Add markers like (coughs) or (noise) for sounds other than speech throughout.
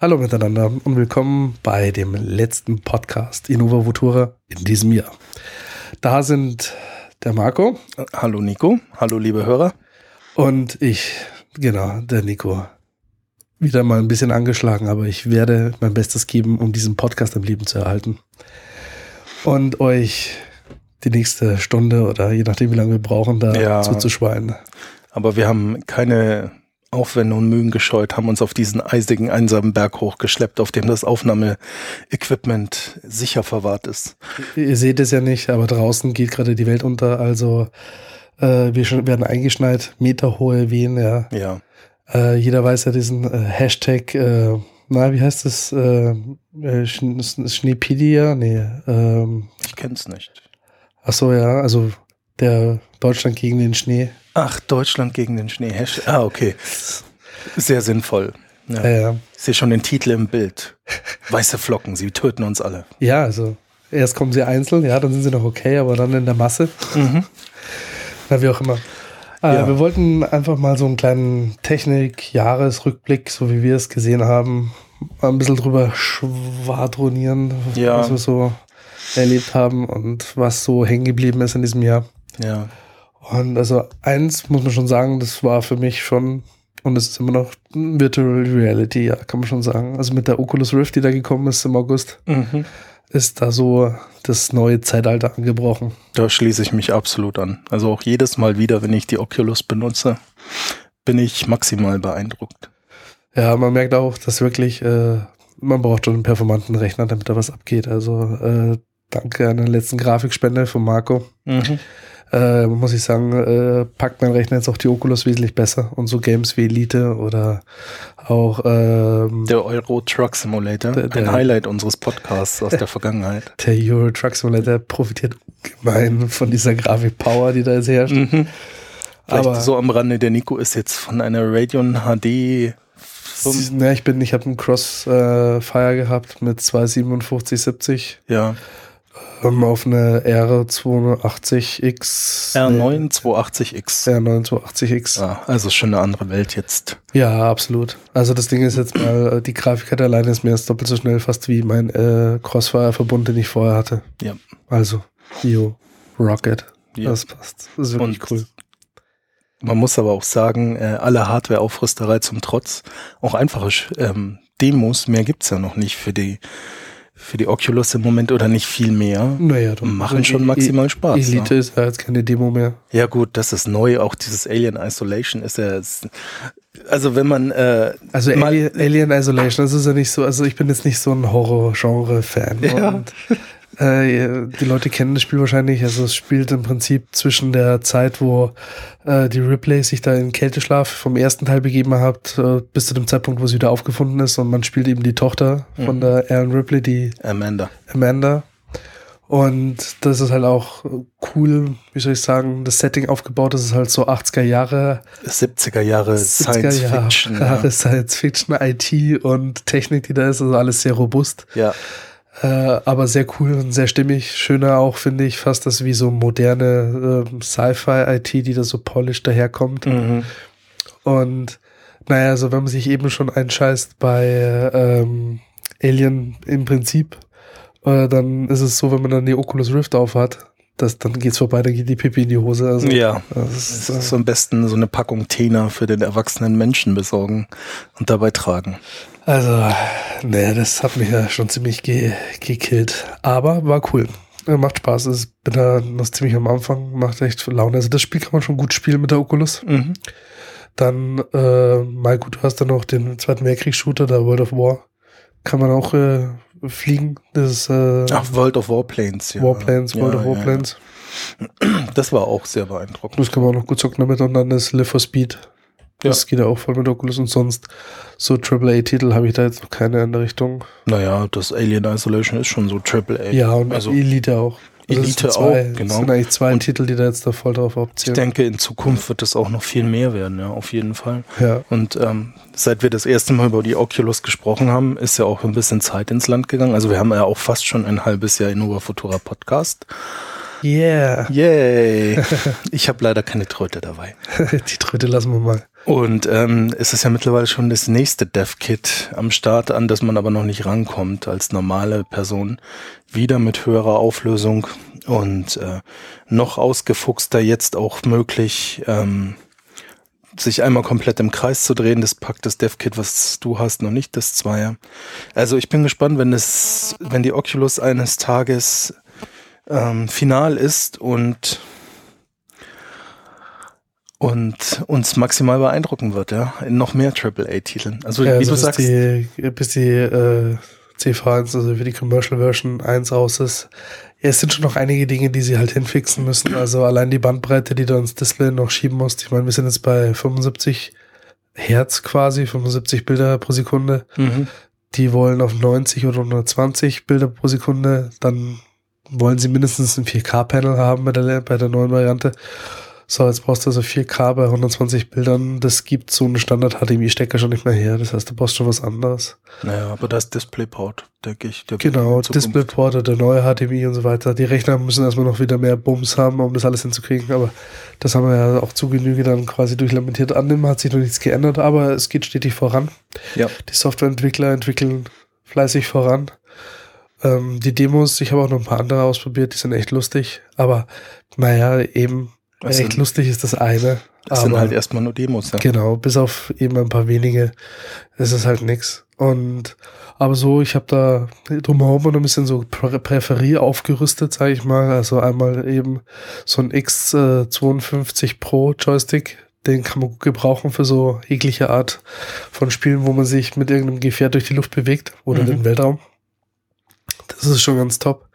Hallo miteinander und willkommen bei dem letzten Podcast Innova Futura in diesem Jahr. Da sind der Marco. Hallo Nico. Hallo liebe Hörer. Und ich, genau, der Nico. Wieder mal ein bisschen angeschlagen, aber ich werde mein Bestes geben, um diesen Podcast am Leben zu erhalten. Und euch die nächste Stunde oder je nachdem, wie lange wir brauchen, da Ja. zuzuschweinen. Aber wir haben keine Aufwände und Mühen gescheut, haben uns auf diesen eisigen, einsamen Berg hochgeschleppt, auf dem das Aufnahmeequipment sicher verwahrt ist. Ihr seht es ja nicht, aber draußen geht gerade die Welt unter. Also äh, wir schon, werden eingeschneit, meterhohe Wehen, ja. Ja. Äh, jeder weiß ja diesen äh, Hashtag, äh, na, wie heißt das? Äh, äh, Sch Schneepedia? Nee. Ähm, Ich kenn's nicht. ach so, ja, also der Deutschland gegen den Schnee. Ach, Deutschland gegen den Schnee. Ah, okay. Sehr sinnvoll. Ja. Ja, ja. Ich sehe schon den Titel im Bild. Weiße Flocken, sie töten uns alle. ja, also erst kommen sie einzeln, ja, dann sind sie noch okay, aber dann in der Masse. Mhm. Na, wie auch immer. Äh, Ja. Wir wollten einfach mal so einen kleinen Technik-Jahresrückblick, so wie wir es gesehen haben, mal ein bisschen drüber schwadronieren, Ja. was wir so erlebt haben und was so hängen geblieben ist in diesem Jahr. Ja. Und also eins muss man schon sagen, das war für mich schon, und es ist immer noch Virtual Reality, ja, kann man schon sagen. Also mit der Oculus Rift, die da gekommen ist im August, Mhm. ist da so das neue Zeitalter angebrochen. Da schließe ich mich absolut an. Also auch jedes Mal wieder, wenn ich die Oculus benutze, bin ich maximal beeindruckt. Ja, man merkt auch, dass wirklich, äh, man braucht schon einen performanten Rechner, damit da was abgeht. Also äh, danke an den letzten Grafikspende von Marco. Mhm. Äh, muss ich sagen, äh, packt mein Rechner jetzt auch die Oculus wesentlich besser. Und so Games wie Elite oder auch ähm, Der Euro Truck Simulator, Der- ein der- Highlight unseres Podcasts aus der (laughs) Vergangenheit. der Euro Truck Simulator profitiert ungemein von dieser Grafik-Power, die da jetzt herrscht. Mhm. Vielleicht Aber- so am Rande, der Nico ist jetzt von einer Radeon HD. Sie- Ja, ich bin, ich habe einen Crossfire gehabt mit 25770 Ja, ähm, auf eine R280X. R9 280X. R9 Ja, also schon eine andere Welt jetzt. Ja, absolut. Also das Ding ist jetzt mal, äh, die Grafikkarte alleine ist mehr als doppelt so schnell fast wie mein äh, Crossfire-Verbund, den ich vorher hatte. Ja. Also, Yo, Rocket. Ja. Das passt. Das ist wirklich Und cool. Man muss aber auch sagen, äh, alle Hardware-Aufrüsterei zum Trotz, auch einfache ähm, Demos, mehr gibt's ja noch nicht für die, für die Oculus im Moment oder nicht viel mehr. Naja, doch. Machen schon E- maximal Spaß. Elite ne? ist ja jetzt keine Demo mehr. Ja gut, das ist neu. Auch dieses Alien Isolation ist ja, ist, also wenn man äh, Also Alien, Alien Isolation, das ist ja nicht so, also ich bin jetzt nicht so ein Horror-Genre-Fan. Ja. Äh, die Leute kennen das Spiel wahrscheinlich. Also es spielt im Prinzip zwischen der Zeit, wo äh, die Ripley sich da in Kälteschlaf vom ersten Teil begeben hat, äh, bis zu dem Zeitpunkt, wo sie wieder aufgefunden ist. Und man spielt eben die Tochter von Mhm. der Ellen Ripley, die Amanda. Amanda. Und das ist halt auch cool, wie soll ich sagen, das Setting aufgebaut. Das ist halt so 80er Jahre 70er Jahre 70er Science Jahre, Fiction. Jahre (laughs) Science Fiction, IT und Technik, die da ist, also alles sehr robust, Ja. Äh, aber sehr cool und sehr stimmig. Schöner auch, finde ich, fast das wie so moderne ähm, Sci-Fi-IT, die da so polished daherkommt. Mhm. Und naja, also wenn man sich eben schon einscheißt bei ähm, Alien im Prinzip, äh, dann ist es so, wenn man dann die Oculus Rift aufhat, das, dann geht's vorbei, dann geht die Pipi in die Hose. Also, Ja. das ist, ist so am besten so eine Packung Tena für den erwachsenen Menschen besorgen und dabei tragen. Also, ne, das hat mich ja schon ziemlich ge gekillt. Aber war cool. Äh, Macht Spaß. Ich bin da noch ziemlich am Anfang, macht echt Laune. Also das Spiel kann man schon gut spielen mit der Oculus. Mhm. Dann, äh, mal gut, du hast dann noch den Zweiten Weltkriegs-Shooter, der World of War. Kann man auch äh, fliegen. Das ist äh, Ach, World of Warplanes, ja. Warplanes, World Ja, of Warplanes. ja. Das war auch sehr beeindruckend. Das kann man auch noch gut zocken damit. Und dann ist Live for Speed. Das geht ja auch voll mit Oculus. Und sonst so AAA-Titel habe ich da jetzt noch keine in der Richtung. Naja, das Alien Isolation ist schon so Triple A. Ja, und also Elite auch. Also Elite sind zwei, auch, genau. Es sind eigentlich zwei Und- Titel, die da jetzt da voll drauf ich abzielen. denke, in Zukunft wird es auch noch viel mehr werden, ja, auf jeden Fall. ja. Und ähm, seit wir das erste Mal über die Oculus gesprochen haben, ist ja auch ein bisschen Zeit ins Land gegangen. Also wir haben ja auch fast schon ein halbes Jahr Innova Futura Podcast. Yeah. Yay. (laughs) Ich habe leider keine Tröte dabei. (laughs) Die Tröte lassen wir mal. Und ähm, es ist ja mittlerweile schon das nächste Dev-Kit am Start, an das man aber noch nicht rankommt als normale Person. Wieder mit höherer Auflösung und äh, noch ausgefuchster jetzt auch möglich, ähm, sich einmal komplett im Kreis zu drehen. Das packt das Dev-Kit, was du hast, noch nicht, das Zweier. Also ich bin gespannt, wenn es, wenn die Oculus eines Tages ähm, final ist und und uns maximal beeindrucken wird, ja, in noch mehr AAA-Titeln. Also Ja, wie also du bis sagst, die, bis die äh, CV1, also für die Commercial Version 1 raus ist. Ja, es sind schon noch einige Dinge, die sie halt hinfixen müssen. Also allein die Bandbreite, die du ins Display noch schieben musst. Ich meine, wir sind jetzt bei 75 Hertz quasi, 75 Bilder pro Sekunde. mhm. Die wollen auf 90 oder 120 Bilder pro Sekunde. Dann wollen sie mindestens ein 4K-Panel haben bei der, bei der neuen Variante. So, jetzt brauchst du also 4K bei 120 Bildern. Das gibt so einen Standard-HDMI-Stecker schon nicht mehr her. Das heißt, du brauchst schon was anderes. naja, aber das DisplayPort, denke ich. Der Genau, DisplayPort oder der neue HDMI und so weiter. Die Rechner müssen erstmal noch wieder mehr Bums haben, um das alles hinzukriegen. Aber das haben wir ja auch zu Genüge dann quasi durchlamentiert. An dem hat sich noch nichts geändert, aber es geht stetig voran. Ja. Die Softwareentwickler entwickeln fleißig voran. Ähm, die Demos, ich habe auch noch ein paar andere ausprobiert, die sind echt lustig. Aber naja, eben Es echt sind- lustig ist das eine. Das sind halt erstmal nur Demos, ja. Genau, bis auf eben ein paar wenige. Es ist halt nix. Und aber so, ich habe da drumherum noch ein bisschen so Prä Präferie aufgerüstet, sage ich mal. Also einmal eben so ein X52 Pro Joystick. Den kann man gut gebrauchen für so jegliche Art von Spielen, wo man sich mit irgendeinem Gefährt durch die Luft bewegt oder Mhm. den Weltraum. Das ist schon ganz top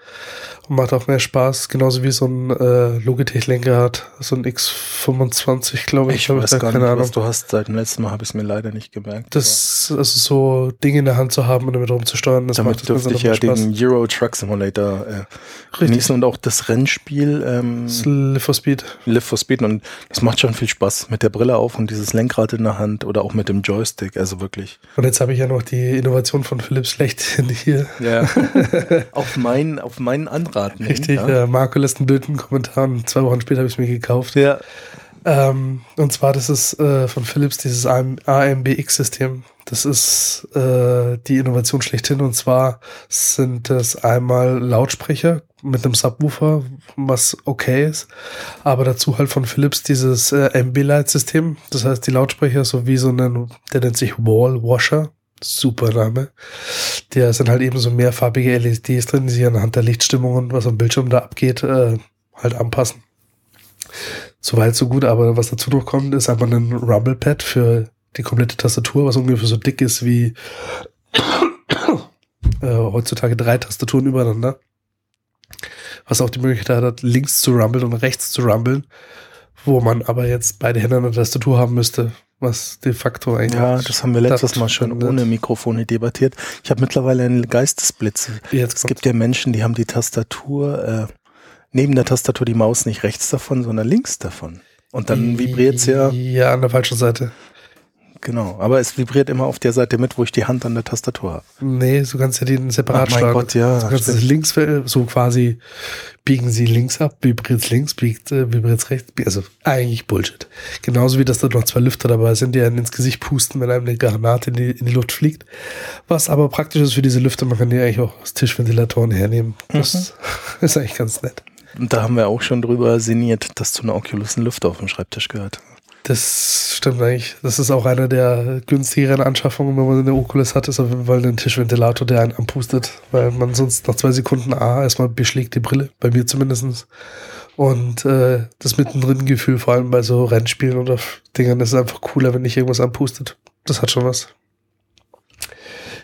und macht auch mehr Spaß. Genauso wie so ein äh, Logitech-Lenkrad, so ein X25, glaube ich. Ich weiß gar keine nicht, Ahnung. was du hast. Seit dem letzten Mal habe ich es mir leider nicht gemerkt. Das, also so Dinge in der Hand zu haben und damit rumzusteuern, das macht damit das dürfte ich ja Spaß. den Euro Truck Simulator äh, Richtig. genießen und auch das Rennspiel ähm, Das Live for Speed. Live for Speed und das macht schon viel Spaß mit der Brille auf und dieses Lenkrad in der Hand oder auch mit dem Joystick, also wirklich. Und jetzt habe ich ja noch die Innovation von Philipp Schlechthin (laughs) hier. Ja. (laughs) auf mein, auf meinen Anraten. hin, (laughs) Richtig, Ja. äh, Marco lässt einen im Kommentar und zwei Wochen später habe ich es mir gekauft. ja. Ähm, und zwar, das ist äh, von Philips dieses AM AMBX-System. Das ist äh, die Innovation schlechthin. Und zwar sind das einmal Lautsprecher mit einem Subwoofer, was okay ist. Aber dazu halt von Philips dieses äh, Ambilight-System. Das heißt, die Lautsprecher sowie so einen, der nennt sich Wall Washer. Super Name. Der sind halt eben so mehrfarbige LEDs drin, die sich anhand der Lichtstimmungen, was am Bildschirm da abgeht, äh, halt anpassen. Soweit so gut, aber was dazu noch kommt, ist einfach ein Rumble-Pad für die komplette Tastatur, was ungefähr so dick ist wie äh, heutzutage drei Tastaturen übereinander. Was auch die Möglichkeit hat, links zu rumbeln und rechts zu rumbeln, wo man aber jetzt beide Hände an der Tastatur haben müsste, was de facto eigentlich. Ja, das haben wir letztes Mal schon ohne Mikrofone debattiert. Ich habe mittlerweile einen Geistesblitz. Jetzt Es gibt ja Menschen, die haben die Tastatur, äh, neben der Tastatur die Maus nicht rechts davon, sondern links davon. Und dann vibriert's ja, Ja, an der falschen Seite. Genau. Aber es vibriert immer auf der Seite mit, wo ich die Hand an der Tastatur habe. Nee, du kannst ja den separat Ach mein steuern. Gott, ja, Du kannst es links, so quasi biegen sie links ab, vibriert's links, biegt, äh, vibriert's rechts. biegt- Also eigentlich Bullshit. Genauso wie, dass da noch zwei Lüfter dabei sind, die einen ins Gesicht pusten, wenn einem eine Granate in die, in die Luft fliegt. Was aber praktisch ist für diese Lüfter, man kann die eigentlich auch aus Tischventilatoren hernehmen. Das Mhm. (laughs) ist eigentlich ganz nett. Und da haben wir auch schon drüber sinniert, dass zu einer Oculus ein Lüfter auf dem Schreibtisch gehört. Das stimmt eigentlich. Das ist auch eine der günstigeren Anschaffungen, wenn man eine Oculus hat, ist auf jeden Fall ein Tischventilator, der einen anpustet, weil man sonst nach zwei Sekunden A erstmal beschlägt die Brille, bei mir zumindestens Und äh, das Mittendrin-Gefühl, vor allem bei so Rennspielen oder Dingern, das ist einfach cooler, wenn nicht irgendwas anpustet. Das hat schon was.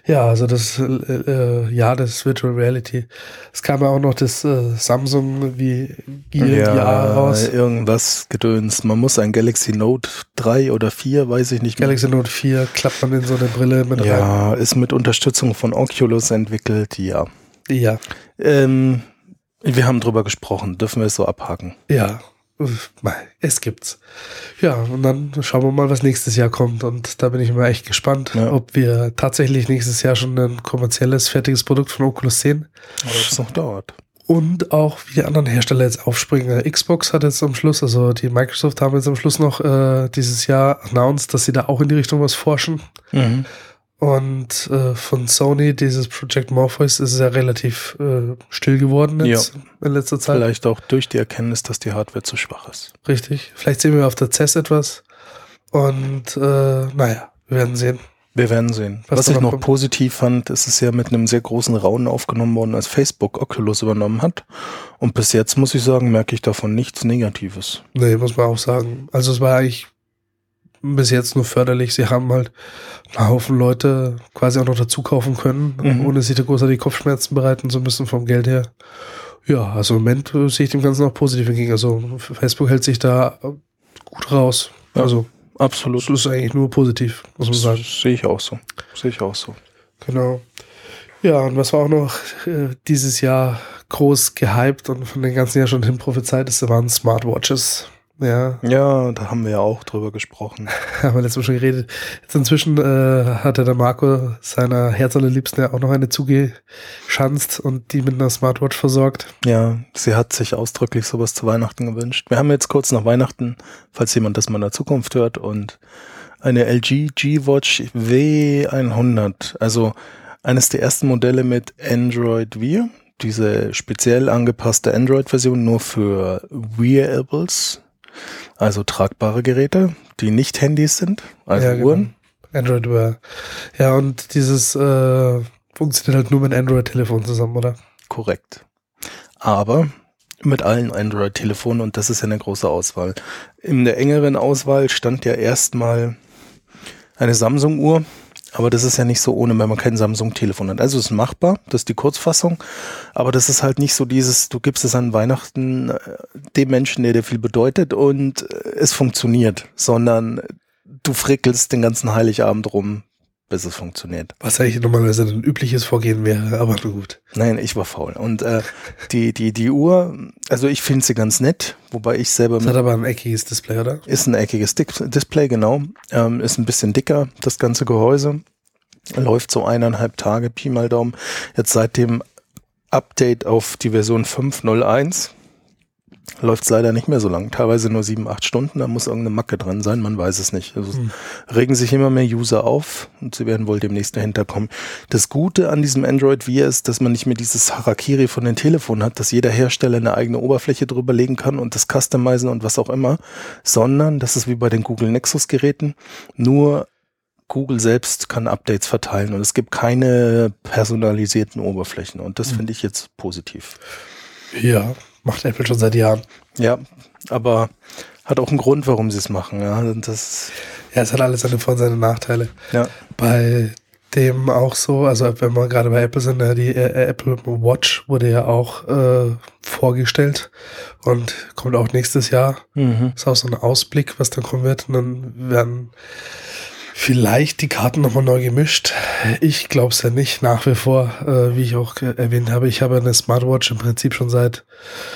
Ja, also das äh, äh, ja, das Virtual Reality. Es kam ja auch noch das äh, Samsung wie Gear VR raus. irgendwas Gedöns. Man muss ein Galaxy Note 3 oder 4, weiß ich nicht mehr. Galaxy Note 4 klappt man in so eine Brille mit rein. Ja, ist mit Unterstützung von Oculus entwickelt, ja. Ja, Ähm, wir haben drüber gesprochen, dürfen wir es so abhaken. ja. Es gibt's. Ja, und dann schauen wir mal, was nächstes Jahr kommt. Und da bin ich mal echt gespannt, Ja. ob wir tatsächlich nächstes Jahr schon ein kommerzielles, fertiges Produkt von Oculus sehen. Aber ob es noch dauert. und auch wie die anderen Hersteller jetzt aufspringen. Xbox hat jetzt am Schluss, also die Microsoft haben jetzt am Schluss noch äh, dieses Jahr announced, dass sie da auch in die Richtung was forschen. Mhm. Und äh, von Sony, dieses Project Morpheus, ist ja relativ äh, still geworden jetzt in letzter Zeit. Vielleicht auch durch die Erkenntnis, dass die Hardware zu schwach ist. Richtig. Vielleicht sehen wir auf der CES etwas. Und äh, naja, wir werden sehen. Wir werden sehen. Was Was, ich noch noch kommt. positiv fand, ist es ja mit einem sehr großen Raunen aufgenommen worden, als Facebook Oculus übernommen hat. Und bis jetzt muss ich sagen, merke ich davon nichts Negatives. Nee, muss man auch sagen. Also es war eigentlich bis jetzt nur förderlich. Sie haben halt einen Haufen Leute quasi auch noch dazu kaufen können, Mhm. ohne sich da großartig Kopfschmerzen bereiten zu müssen vom Geld her. Ja, also im Moment äh, sehe ich dem Ganzen auch positiv entgegen. Also Facebook hält sich da gut raus. Ja. Also Absolut. das ist eigentlich nur positiv, muss man Das sagen. sehe ich auch so. Sehe ich auch so. Genau. Ja, und was war auch noch äh, dieses Jahr groß gehypt und von den ganzen Jahr schon hin prophezeit ist, waren Smartwatches. Ja, Ja, da haben wir ja auch drüber gesprochen. (laughs) haben wir letztes Mal schon geredet. Jetzt inzwischen äh, hatte der Marco seiner Herzallerliebsten ja auch noch eine zugeschanzt und die mit einer Smartwatch versorgt. Ja, sie hat sich ausdrücklich sowas zu Weihnachten gewünscht. Wir haben jetzt kurz nach Weihnachten, falls jemand das mal in der Zukunft hört, und eine LG G-Watch W100. Also eines der ersten Modelle mit Android Wear. Diese speziell angepasste Android-Version nur für Wearables, also tragbare Geräte, die nicht Handys sind, also Ja, genau. Uhren. Android Wear. Ja, und dieses äh, funktioniert halt nur mit Android-Telefon zusammen, oder? Korrekt. Aber mit allen Android-Telefonen und das ist ja eine große Auswahl. In der engeren Auswahl stand ja erstmal eine Samsung-Uhr, aber das ist ja nicht so ohne, wenn man kein Samsung-Telefon hat. Also es ist machbar, das ist die Kurzfassung, aber das ist halt nicht so dieses, du gibst es an Weihnachten äh, dem Menschen, der dir viel bedeutet und äh, es funktioniert, sondern du frickelst den ganzen Heiligabend rum, bis es funktioniert. Was eigentlich normalerweise ein übliches Vorgehen wäre, aber nur gut. Nein, ich war faul. Und äh, die, die, die Uhr, also ich finde sie ganz nett, wobei ich selber Das hat aber ein eckiges Display, oder? ist ein eckiges Dis- Display, genau. Ähm, ist ein bisschen dicker, das ganze Gehäuse. Läuft so eineinhalb Tage, Pi mal Daumen. Jetzt seit dem Update auf die Version 5.01 läuft es leider nicht mehr so lang. Teilweise nur sieben, acht Stunden. Da muss irgendeine Macke dran sein, man weiß es nicht. Also Hm. es regen sich immer mehr User auf und sie werden wohl demnächst dahinter kommen. Das Gute an diesem Android Wear ist, dass man nicht mehr dieses Harakiri von den Telefonen hat, dass jeder Hersteller eine eigene Oberfläche drüber legen kann und das customizen und was auch immer, sondern das ist wie bei den Google Nexus Geräten, nur Google selbst kann Updates verteilen und es gibt keine personalisierten Oberflächen und das Mhm. finde ich jetzt positiv. Ja, macht Apple schon seit Jahren. Ja, aber hat auch einen Grund, warum sie es machen. Ja, und das, Ja, es hat alles seine Vor- und seine Nachteile. ja. Bei dem auch so, also wenn wir gerade bei Apple sind, ja, die äh, Apple Watch wurde ja auch äh, vorgestellt und kommt auch nächstes Jahr. Mhm. Ist auch so ein Ausblick, was dann kommen wird. Und dann werden vielleicht die Karten nochmal neu gemischt. Ich glaube es ja nicht, nach wie vor, äh, wie ich auch äh, erwähnt habe. Ich habe eine Smartwatch im Prinzip schon seit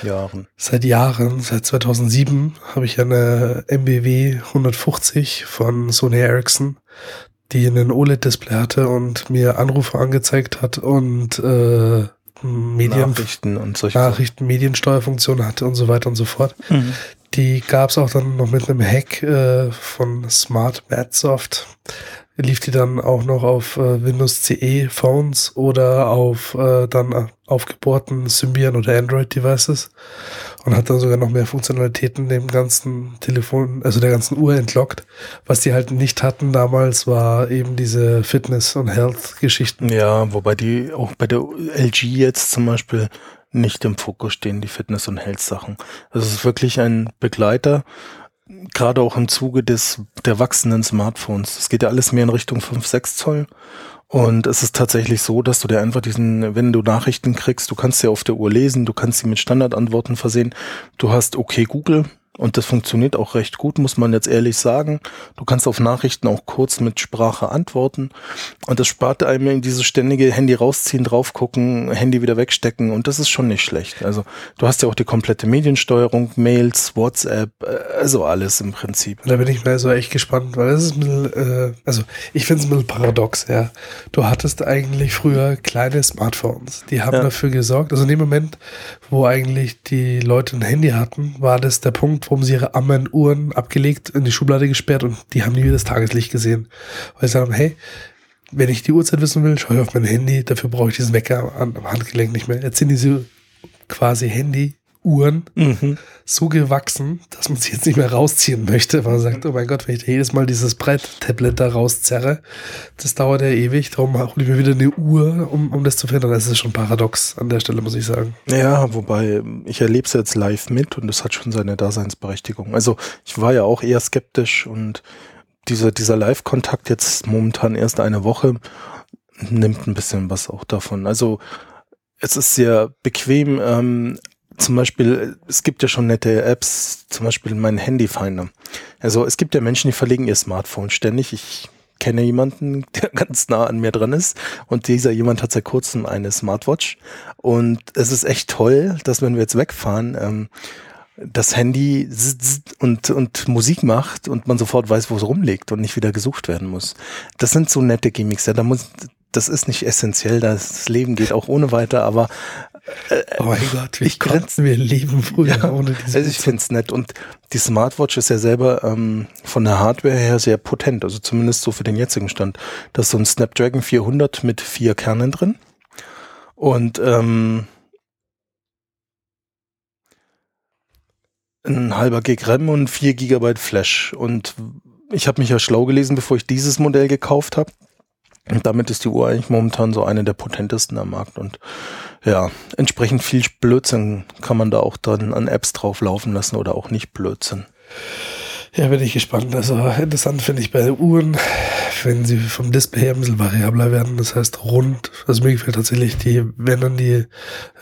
Jahren. Seit Jahren, seit 2007, habe ich eine MBW 150 von Sony Ericsson, die einen OLED-Display hatte und mir Anrufe angezeigt hat und äh, Medien, Nachrichten und solche Nachrichten, Mediensteuerfunktion hatte und so weiter und so fort. Mhm. Die gab es auch dann noch mit einem Hack äh, von Smart Madsoft. Lief die dann auch noch auf äh, Windows CE Phones oder auf äh, dann äh, aufgebohrten Symbian oder Android Devices und hat dann sogar noch mehr Funktionalitäten dem ganzen Telefon, also der ganzen Uhr entlockt. Was die halt nicht hatten damals war eben diese Fitness- und Health-Geschichten. Ja, wobei die auch bei der LG jetzt zum Beispiel nicht im Fokus stehen, die Fitness- und Health-Sachen. Also es ist wirklich ein Begleiter, gerade auch im Zuge des der wachsenden Smartphones. Es geht ja alles mehr in Richtung 5, 6 Zoll. Und es ist tatsächlich so, dass du dir einfach diesen, wenn du Nachrichten kriegst, du kannst sie auf der Uhr lesen, du kannst sie mit Standardantworten versehen. Du hast okay Google, Und das funktioniert auch recht gut, muss man jetzt ehrlich sagen. Du kannst auf Nachrichten auch kurz mit Sprache antworten. Und das spart einem in diese ständige Handy rausziehen, drauf gucken, Handy wieder wegstecken. Und das ist schon nicht schlecht. Also du hast ja auch die komplette Mediensteuerung, Mails, WhatsApp, äh, also alles im Prinzip. Da bin ich mal so echt gespannt, weil das ist ein bisschen, äh, also ich finde es ein bisschen paradox, ja. Du hattest eigentlich früher kleine Smartphones. Die haben ja. dafür gesorgt, also in dem Moment, wo eigentlich die Leute ein Handy hatten, war das der Punkt, wo sie ihre ammen Uhren abgelegt, in die Schublade gesperrt und die haben nie wieder das Tageslicht gesehen. Weil sie sagen, hey, wenn ich die Uhrzeit wissen will, schaue ich auf mein Handy, dafür brauche ich diesen Wecker am Handgelenk nicht mehr. Jetzt sind diese quasi Handy Uhren mhm. so gewachsen, dass man sie jetzt nicht mehr rausziehen möchte, weil man sagt, oh mein Gott, wenn ich jedes Mal dieses Brett-Tablet da rauszerre, das dauert ja ewig, darum hole ich mir wieder eine Uhr, um, um das zu verändern. Das ist schon paradox an der Stelle, muss ich sagen. Ja, wobei ich erlebe es jetzt live mit und es hat schon seine Daseinsberechtigung. Also ich war ja auch eher skeptisch und dieser, dieser Live-Kontakt jetzt momentan erst eine Woche nimmt ein bisschen was auch davon. Also es ist sehr bequem, ähm, zum Beispiel, es gibt ja schon nette Apps, zum Beispiel mein Handyfinder. Also es gibt ja Menschen, die verlegen ihr Smartphone ständig. Ich kenne jemanden, (laughs) der ganz nah an mir dran ist und dieser jemand hat seit kurzem eine Smartwatch und es ist echt toll, dass wenn wir jetzt wegfahren, ähm, das Handy und, und Musik macht und man sofort weiß, wo es rumliegt und nicht wieder gesucht werden muss. Das sind so nette Gimmicks. Ja, da muss, das ist nicht essentiell, das Leben geht auch ohne weiter, aber oh mein Gott, wie ich konnten wir leben früher ja, ohne diese Also ich finde es nett. Und die Smartwatch ist ja selber ähm, von der Hardware her sehr potent, also zumindest so für den jetzigen Stand. Da ist so ein Snapdragon 400 mit vier Kernen drin. Und ähm, ein halber Gig RAM und 4 Gigabyte Flash. Und ich habe mich ja schlau gelesen, bevor ich dieses Modell gekauft habe. Und damit ist die Uhr eigentlich momentan so eine der potentesten am Markt. Und ja, entsprechend viel Blödsinn kann man da auch dann an Apps drauf laufen lassen oder auch nicht Blödsinn. Ja, bin ich gespannt. Also interessant finde ich bei Uhren, wenn sie vom Display her ein bisschen variabler werden, das heißt rund. Also mir gefällt tatsächlich die, wenn dann die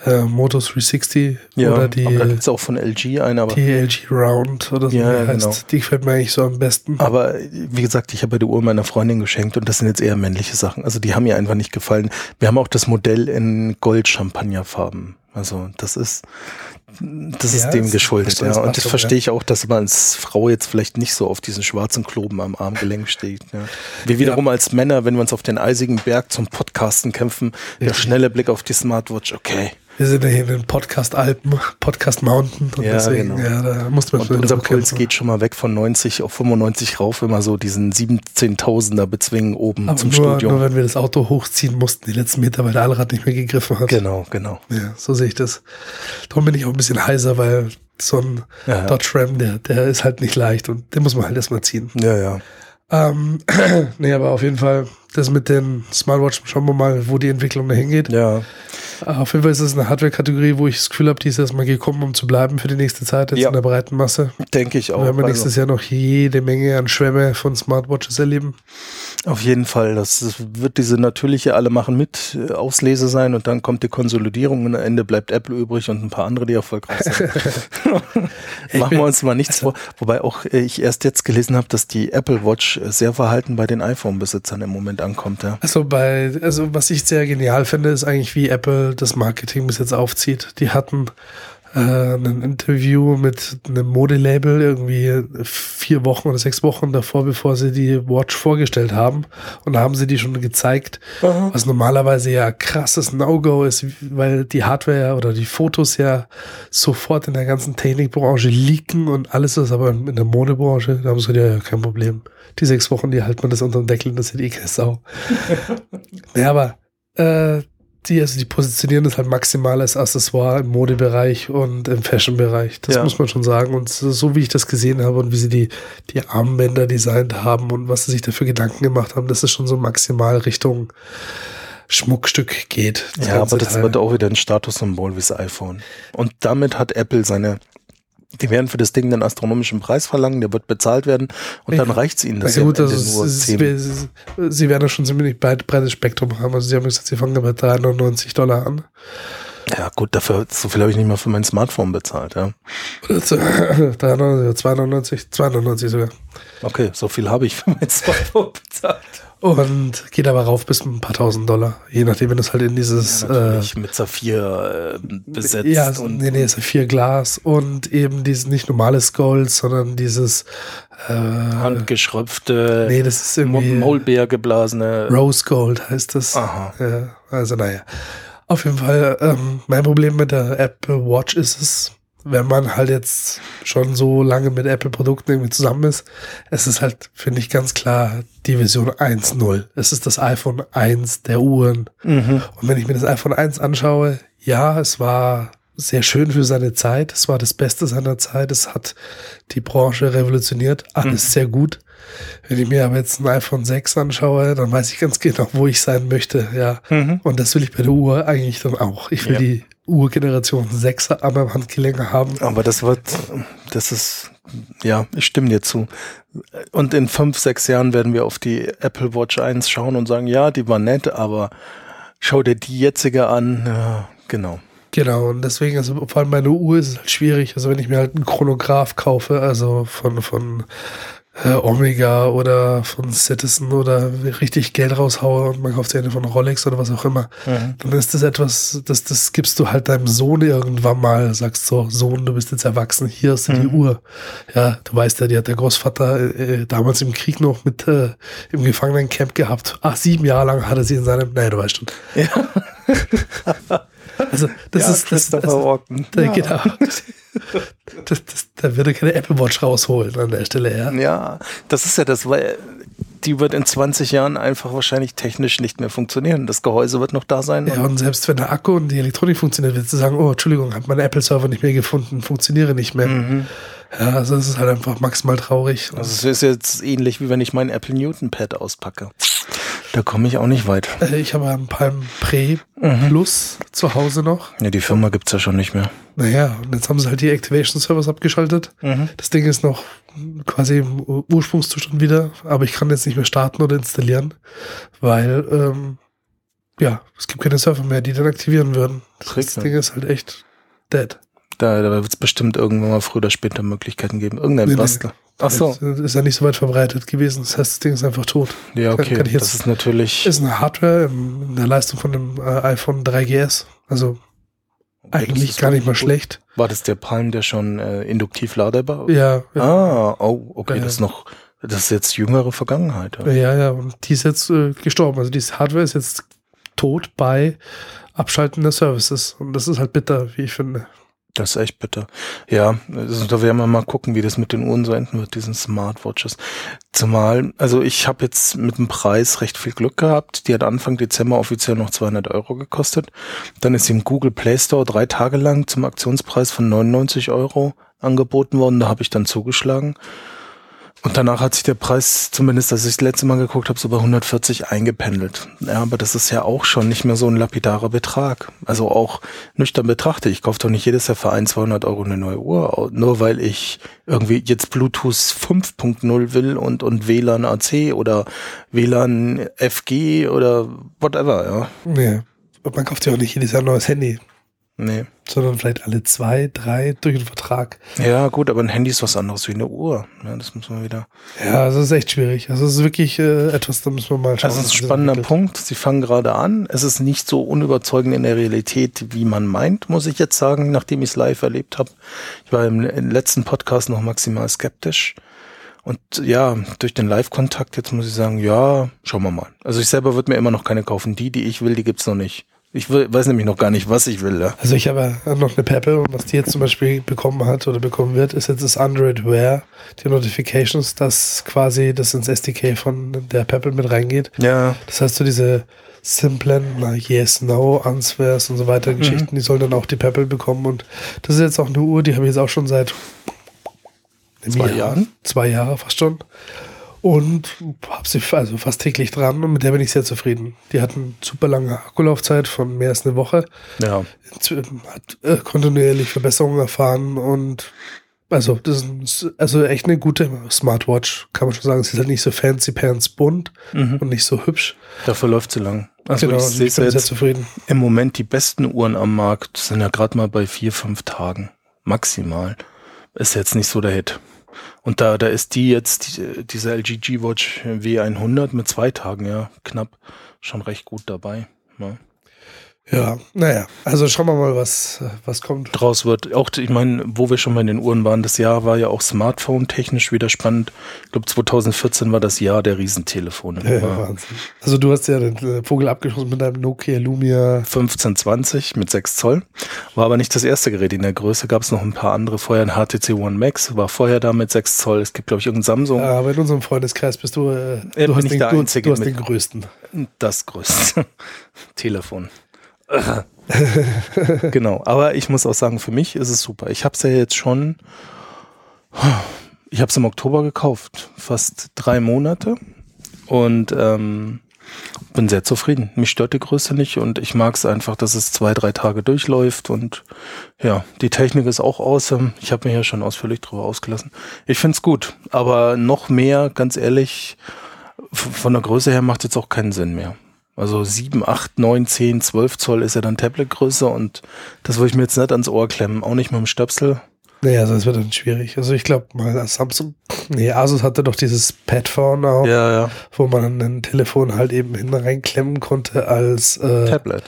äh, Moto 360 ja, oder die. Aber da gibt's auch von LG eine, aber. Die LG Round oder so. Ja, heißt, genau. Die gefällt mir eigentlich so am besten. Aber wie gesagt, ich habe die Uhr meiner Freundin geschenkt und das sind jetzt eher männliche Sachen. Also die haben mir einfach nicht gefallen. Wir haben auch das Modell in Gold-Champagnerfarben. Also das ist, das ist ja, dem geschuldet, ja. Und das verstehe ich auch, dass man als Frau jetzt vielleicht nicht so auf diesen schwarzen Kloben am Armgelenk steht. Ja. Wir wiederum ja. als Männer, wenn wir uns auf den eisigen Berg zum Podcasten kämpfen, der schnelle Blick auf die Smartwatch, okay. Wir sind ja hier in den Podcast Alpen, Podcast Mountain und ja, deswegen, genau. ja, da muss man und unser Puls geht schon mal weg von 90 auf 95 rauf, wenn wir so diesen 17.000er bezwingen oben Aber zum nur, Studio. Nur wenn wir das Auto hochziehen mussten, die letzten Meter, weil der Allrad nicht mehr gegriffen hat. Genau, genau. Ja, so sehe ich das. Darum bin ich auch ein bisschen heiser, weil so ein ja, Dodge Ram, der, der ist halt nicht leicht und den muss man halt erstmal ziehen. Ja, ja. Ähm, (clears throat) nee, aber auf jeden Fall, das mit den Smartwatch, schauen wir mal, wo die Entwicklung dahin geht. Ja. Auf jeden Fall ist es eine Hardware-Kategorie, wo ich das Gefühl habe, die ist erstmal gekommen, um zu bleiben für die nächste Zeit jetzt ja. in der breiten Masse. Denke ich auch. Wir werden nächstes also. Jahr noch jede Menge an Schwämme von Smartwatches erleben. Auf jeden Fall. Das wird diese natürliche alle machen mit äh, Auslese sein und dann kommt die Konsolidierung und am Ende bleibt Apple übrig und ein paar andere, die erfolgreich sind. (laughs) (laughs) Machen wir uns mal nichts vor. Wobei auch äh, ich erst jetzt gelesen habe, dass die Apple Watch sehr verhalten bei den iPhone-Besitzern im Moment ankommt. Ja. Also bei, also was ich sehr genial finde, ist eigentlich, wie Apple das Marketing bis jetzt aufzieht. Die hatten äh, ein Interview mit einem Modelabel irgendwie vier Wochen oder sechs Wochen davor, bevor sie die Watch vorgestellt haben. Und da haben sie die schon gezeigt, Aha. was normalerweise ja krasses No-Go ist, weil die Hardware oder die Fotos ja sofort in der ganzen Technikbranche leaken und alles ist, aber in der Modebranche, da haben sie ja kein Problem. Die sechs Wochen, die halten man das unter dem Deckel und das sieht eh keine Sau. (laughs) ja, aber äh, die, also die positionieren das halt maximal als Accessoire im Modebereich und im Fashion-Bereich. Das ja. muss man schon sagen. Und so wie ich das gesehen habe und wie sie die, die Armbänder designt haben und was sie sich dafür Gedanken gemacht haben, das ist schon so maximal Richtung Schmuckstück geht. Ja, aber das Teil. wird auch wieder ein Statussymbol wie das iPhone. Und damit hat Apple seine die werden für das Ding einen astronomischen Preis verlangen, der wird bezahlt werden und ja. dann reicht es ihnen. Das ja, gut, also nur sie, sie werden ja schon ziemlich breit, breites Spektrum haben. Also sie haben gesagt, sie fangen bei 399 Dollar an. Ja, gut, dafür, so viel habe ich nicht mal für mein Smartphone bezahlt, ja. 399, 299, 299 sogar. Okay, so viel habe ich für mein Smartphone (laughs) bezahlt. Und geht aber rauf bis ein paar tausend Dollar. Je nachdem, wenn es halt in dieses. Ja, äh, mit Saphir äh, besetzt. Ja, und nee, nee, Saphir Glas und eben dieses nicht normales Gold, sondern dieses. Äh, handgeschröpfte, nee, das ist irgendwie Maulbeer geblasene. Rose Gold heißt das. Aha. Ja, also naja. Auf jeden Fall, ähm, mein Problem mit der Apple Watch ist es, wenn man halt jetzt schon so lange mit Apple-Produkten irgendwie zusammen ist, es ist halt, finde ich ganz klar, die Version 1.0. Es ist das iPhone 1 der Uhren. Mhm. Und wenn ich mir das iPhone 1 anschaue, ja, es war sehr schön für seine Zeit. Es war das Beste seiner Zeit. Es hat die Branche revolutioniert. Alles mhm. sehr gut. Wenn ich mir aber jetzt ein iPhone 6 anschaue, dann weiß ich ganz genau, wo ich sein möchte. Ja. Mhm. Und das will ich bei der Uhr eigentlich dann auch. Ich will ja. die Urgeneration 6 an meinem Handgelenk haben. Aber das wird, das ist, ja, ich stimme dir zu. Und in fünf, sechs Jahren werden wir auf die Apple Watch 1 schauen und sagen, ja, die war nett, aber schau dir die jetzige an. Ja, genau. Genau, und deswegen, also vor allem meine Uhr ist es halt schwierig. Also wenn ich mir halt einen Chronograph kaufe, also von, von äh, Omega oder von Citizen oder richtig Geld raushaue und man kauft sich eine von Rolex oder was auch immer, mhm. dann ist das etwas, das, das gibst du halt deinem Sohn irgendwann mal, sagst so, Sohn, du bist jetzt erwachsen, hier ist mhm. die Uhr. Ja, du weißt ja, die hat der Großvater äh, damals im Krieg noch mit äh, im Gefangenencamp gehabt. Ach, sieben Jahre lang hatte sie in seinem, naja, du weißt schon. Ja. (laughs) also, das ja, ist, das, das, das, (laughs) ja. genau. (laughs) Das, das, da würde keine Apple Watch rausholen an der Stelle, ja. Ja, das ist ja das, weil die wird in 20 Jahren einfach wahrscheinlich technisch nicht mehr funktionieren. Das Gehäuse wird noch da sein. Ja, und selbst wenn der Akku und die Elektronik funktioniert, wird sie sagen, oh, Entschuldigung, hat mein Apple-Server nicht mehr gefunden, funktioniere nicht mehr. Mhm. Ja, also es ist halt einfach maximal traurig. Also es ist jetzt ähnlich, wie wenn ich mein Apple Newton Pad auspacke. Da komme ich auch nicht weit. Äh, ich habe ein Palm Pre mhm. Plus zu Hause noch. Ja, die Firma gibt es ja schon nicht mehr. Naja, und jetzt haben sie halt die Activation Servers abgeschaltet. Mhm. Das Ding ist noch quasi im Ursprungszustand wieder, aber ich kann jetzt nicht mehr starten oder installieren, weil ähm, ja, es gibt keine Server mehr, die dann aktivieren würden. Das, das Ding ist halt echt dead. Da, da wird es bestimmt irgendwann mal früher oder später Möglichkeiten geben. Irgendein nee, Bastler. Nee. Ach so. Ist ja nicht so weit verbreitet gewesen. Das heißt, das Ding ist einfach tot. Ja, okay. Kann, kann das ist natürlich. Ist eine Hardware in der Leistung von dem äh, iPhone 3GS. Also eigentlich gar nicht mal gut. schlecht. War das der Palm, der schon äh, induktiv ladebar? Ja, ja. Ah, oh, okay. Ja, das ist noch, das ist jetzt jüngere Vergangenheit. Ja, ja. ja. Und die ist jetzt äh, gestorben. Also diese Hardware ist jetzt tot bei Abschalten der Services. Und das ist halt bitter, wie ich finde. Das ist echt bitter. Ja, also da werden wir mal gucken, wie das mit den Uhren so enden wird, diesen Smartwatches. Zumal, also ich habe jetzt mit dem Preis recht viel Glück gehabt. Die hat Anfang Dezember offiziell noch 200 Euro gekostet. Dann ist sie im Google Play Store drei Tage lang zum Aktionspreis von 99 Euro angeboten worden. Da habe ich dann zugeschlagen. Und danach hat sich der Preis, zumindest als ich das letzte Mal geguckt habe, so bei 140 eingependelt. Ja, aber das ist ja auch schon nicht mehr so ein lapidarer Betrag. Also auch nüchtern betrachtet. Ich kaufe doch nicht jedes Jahr für ein, 200 Euro eine neue Uhr, nur weil ich irgendwie jetzt Bluetooth 5.0 will und, und WLAN AC oder WLAN FG oder whatever, ja. Ja. Man kauft ja auch nicht jedes Jahr ein neues Handy. Nee. Sondern vielleicht alle zwei, drei durch einen Vertrag. Ja, gut, aber ein Handy ist was anderes wie eine Uhr. Ja, das muss man wieder. Ja, das ist echt schwierig. Also es ist wirklich äh, etwas, da müssen wir mal schauen. Das ist ein spannender Punkt. Sie fangen gerade an. Es ist nicht so unüberzeugend in der Realität, wie man meint, muss ich jetzt sagen, nachdem ich es live erlebt habe. Ich war im, im letzten Podcast noch maximal skeptisch. Und ja, durch den Live-Kontakt jetzt muss ich sagen, ja, schauen wir mal. Also ich selber würde mir immer noch keine kaufen. Die, die ich will, die gibt's noch nicht. Ich weiß nämlich noch gar nicht, was ich will. Ja. Also ich habe noch eine Peppel und was die jetzt zum Beispiel bekommen hat oder bekommen wird, ist jetzt das Android Wear, die Notifications, dass quasi das ins SDK von der Peppel mit reingeht. Ja. Das heißt, so diese simplen Yes, No, Answers und so weiter mhm. Geschichten, die sollen dann auch die Peppel bekommen und das ist jetzt auch eine Uhr, die habe ich jetzt auch schon seit zwei Jahr, Jahren. Zwei Jahre fast schon und habe sie also fast täglich dran und mit der bin ich sehr zufrieden. Die hat eine super lange Akkulaufzeit von mehr als eine Woche. Ja. Hat äh, kontinuierlich Verbesserungen erfahren und Also, das ist also echt eine gute Smartwatch, kann man schon sagen. Sie ist halt nicht so fancy pants bunt Mhm. und nicht so hübsch. Dafür läuft sie lang. Also genau, ich ich bin sehr zufrieden. im Moment die besten Uhren am Markt sind ja gerade mal bei vier, fünf Tagen. Maximal. Ist jetzt nicht so der Hit. Und da, da ist die jetzt, die, diese LG G-Watch W100 mit zwei Tagen, ja, knapp, schon recht gut dabei. Ja. Ja, naja, also schauen wir mal, was, was kommt. Draus wird auch, ich meine, wo wir schon bei den Uhren waren, das Jahr war ja auch Smartphone-technisch wieder spannend. Ich glaube, 2014 war das Jahr der Riesentelefone. Ja, War Wahnsinn. Also du hast ja den äh, Vogel abgeschossen mit deinem Nokia Lumia. 1520 mit 6 Zoll. War aber nicht das erste Gerät in der Größe. Gab es noch ein paar andere. Vorher ein HTC One Max, war vorher da mit 6 Zoll. Es gibt, glaube ich, irgendein Samsung. Aber in unserem Freundeskreis bist du, äh, Ja, du, bin hast den, der du, du hast mit- den größten. Das größte (laughs) Telefon. (laughs) genau, aber ich muss auch sagen, für mich ist es super. Ich habe es ja jetzt schon, ich habe es im Oktober gekauft, fast drei Monate und ähm, bin sehr zufrieden. Mich stört die Größe nicht und ich mag es einfach, dass es zwei, drei Tage durchläuft und ja, die Technik ist auch awesome. Ich habe mir ja schon ausführlich darüber ausgelassen. Ich finde es gut, aber noch mehr, ganz ehrlich, von der Größe her macht jetzt auch keinen Sinn mehr. Also 7, 8, 9, 10, 12 Zoll ist ja dann Tabletgröße und das würde ich mir jetzt nicht ans Ohr klemmen, auch nicht mit dem Stöpsel. Naja, also das wird dann schwierig. Also ich glaube mal, Samsung, nee, Asus hatte doch dieses Padphone auch, Ja, ja. wo man ein Telefon halt eben hinten reinklemmen konnte als äh, Tablet.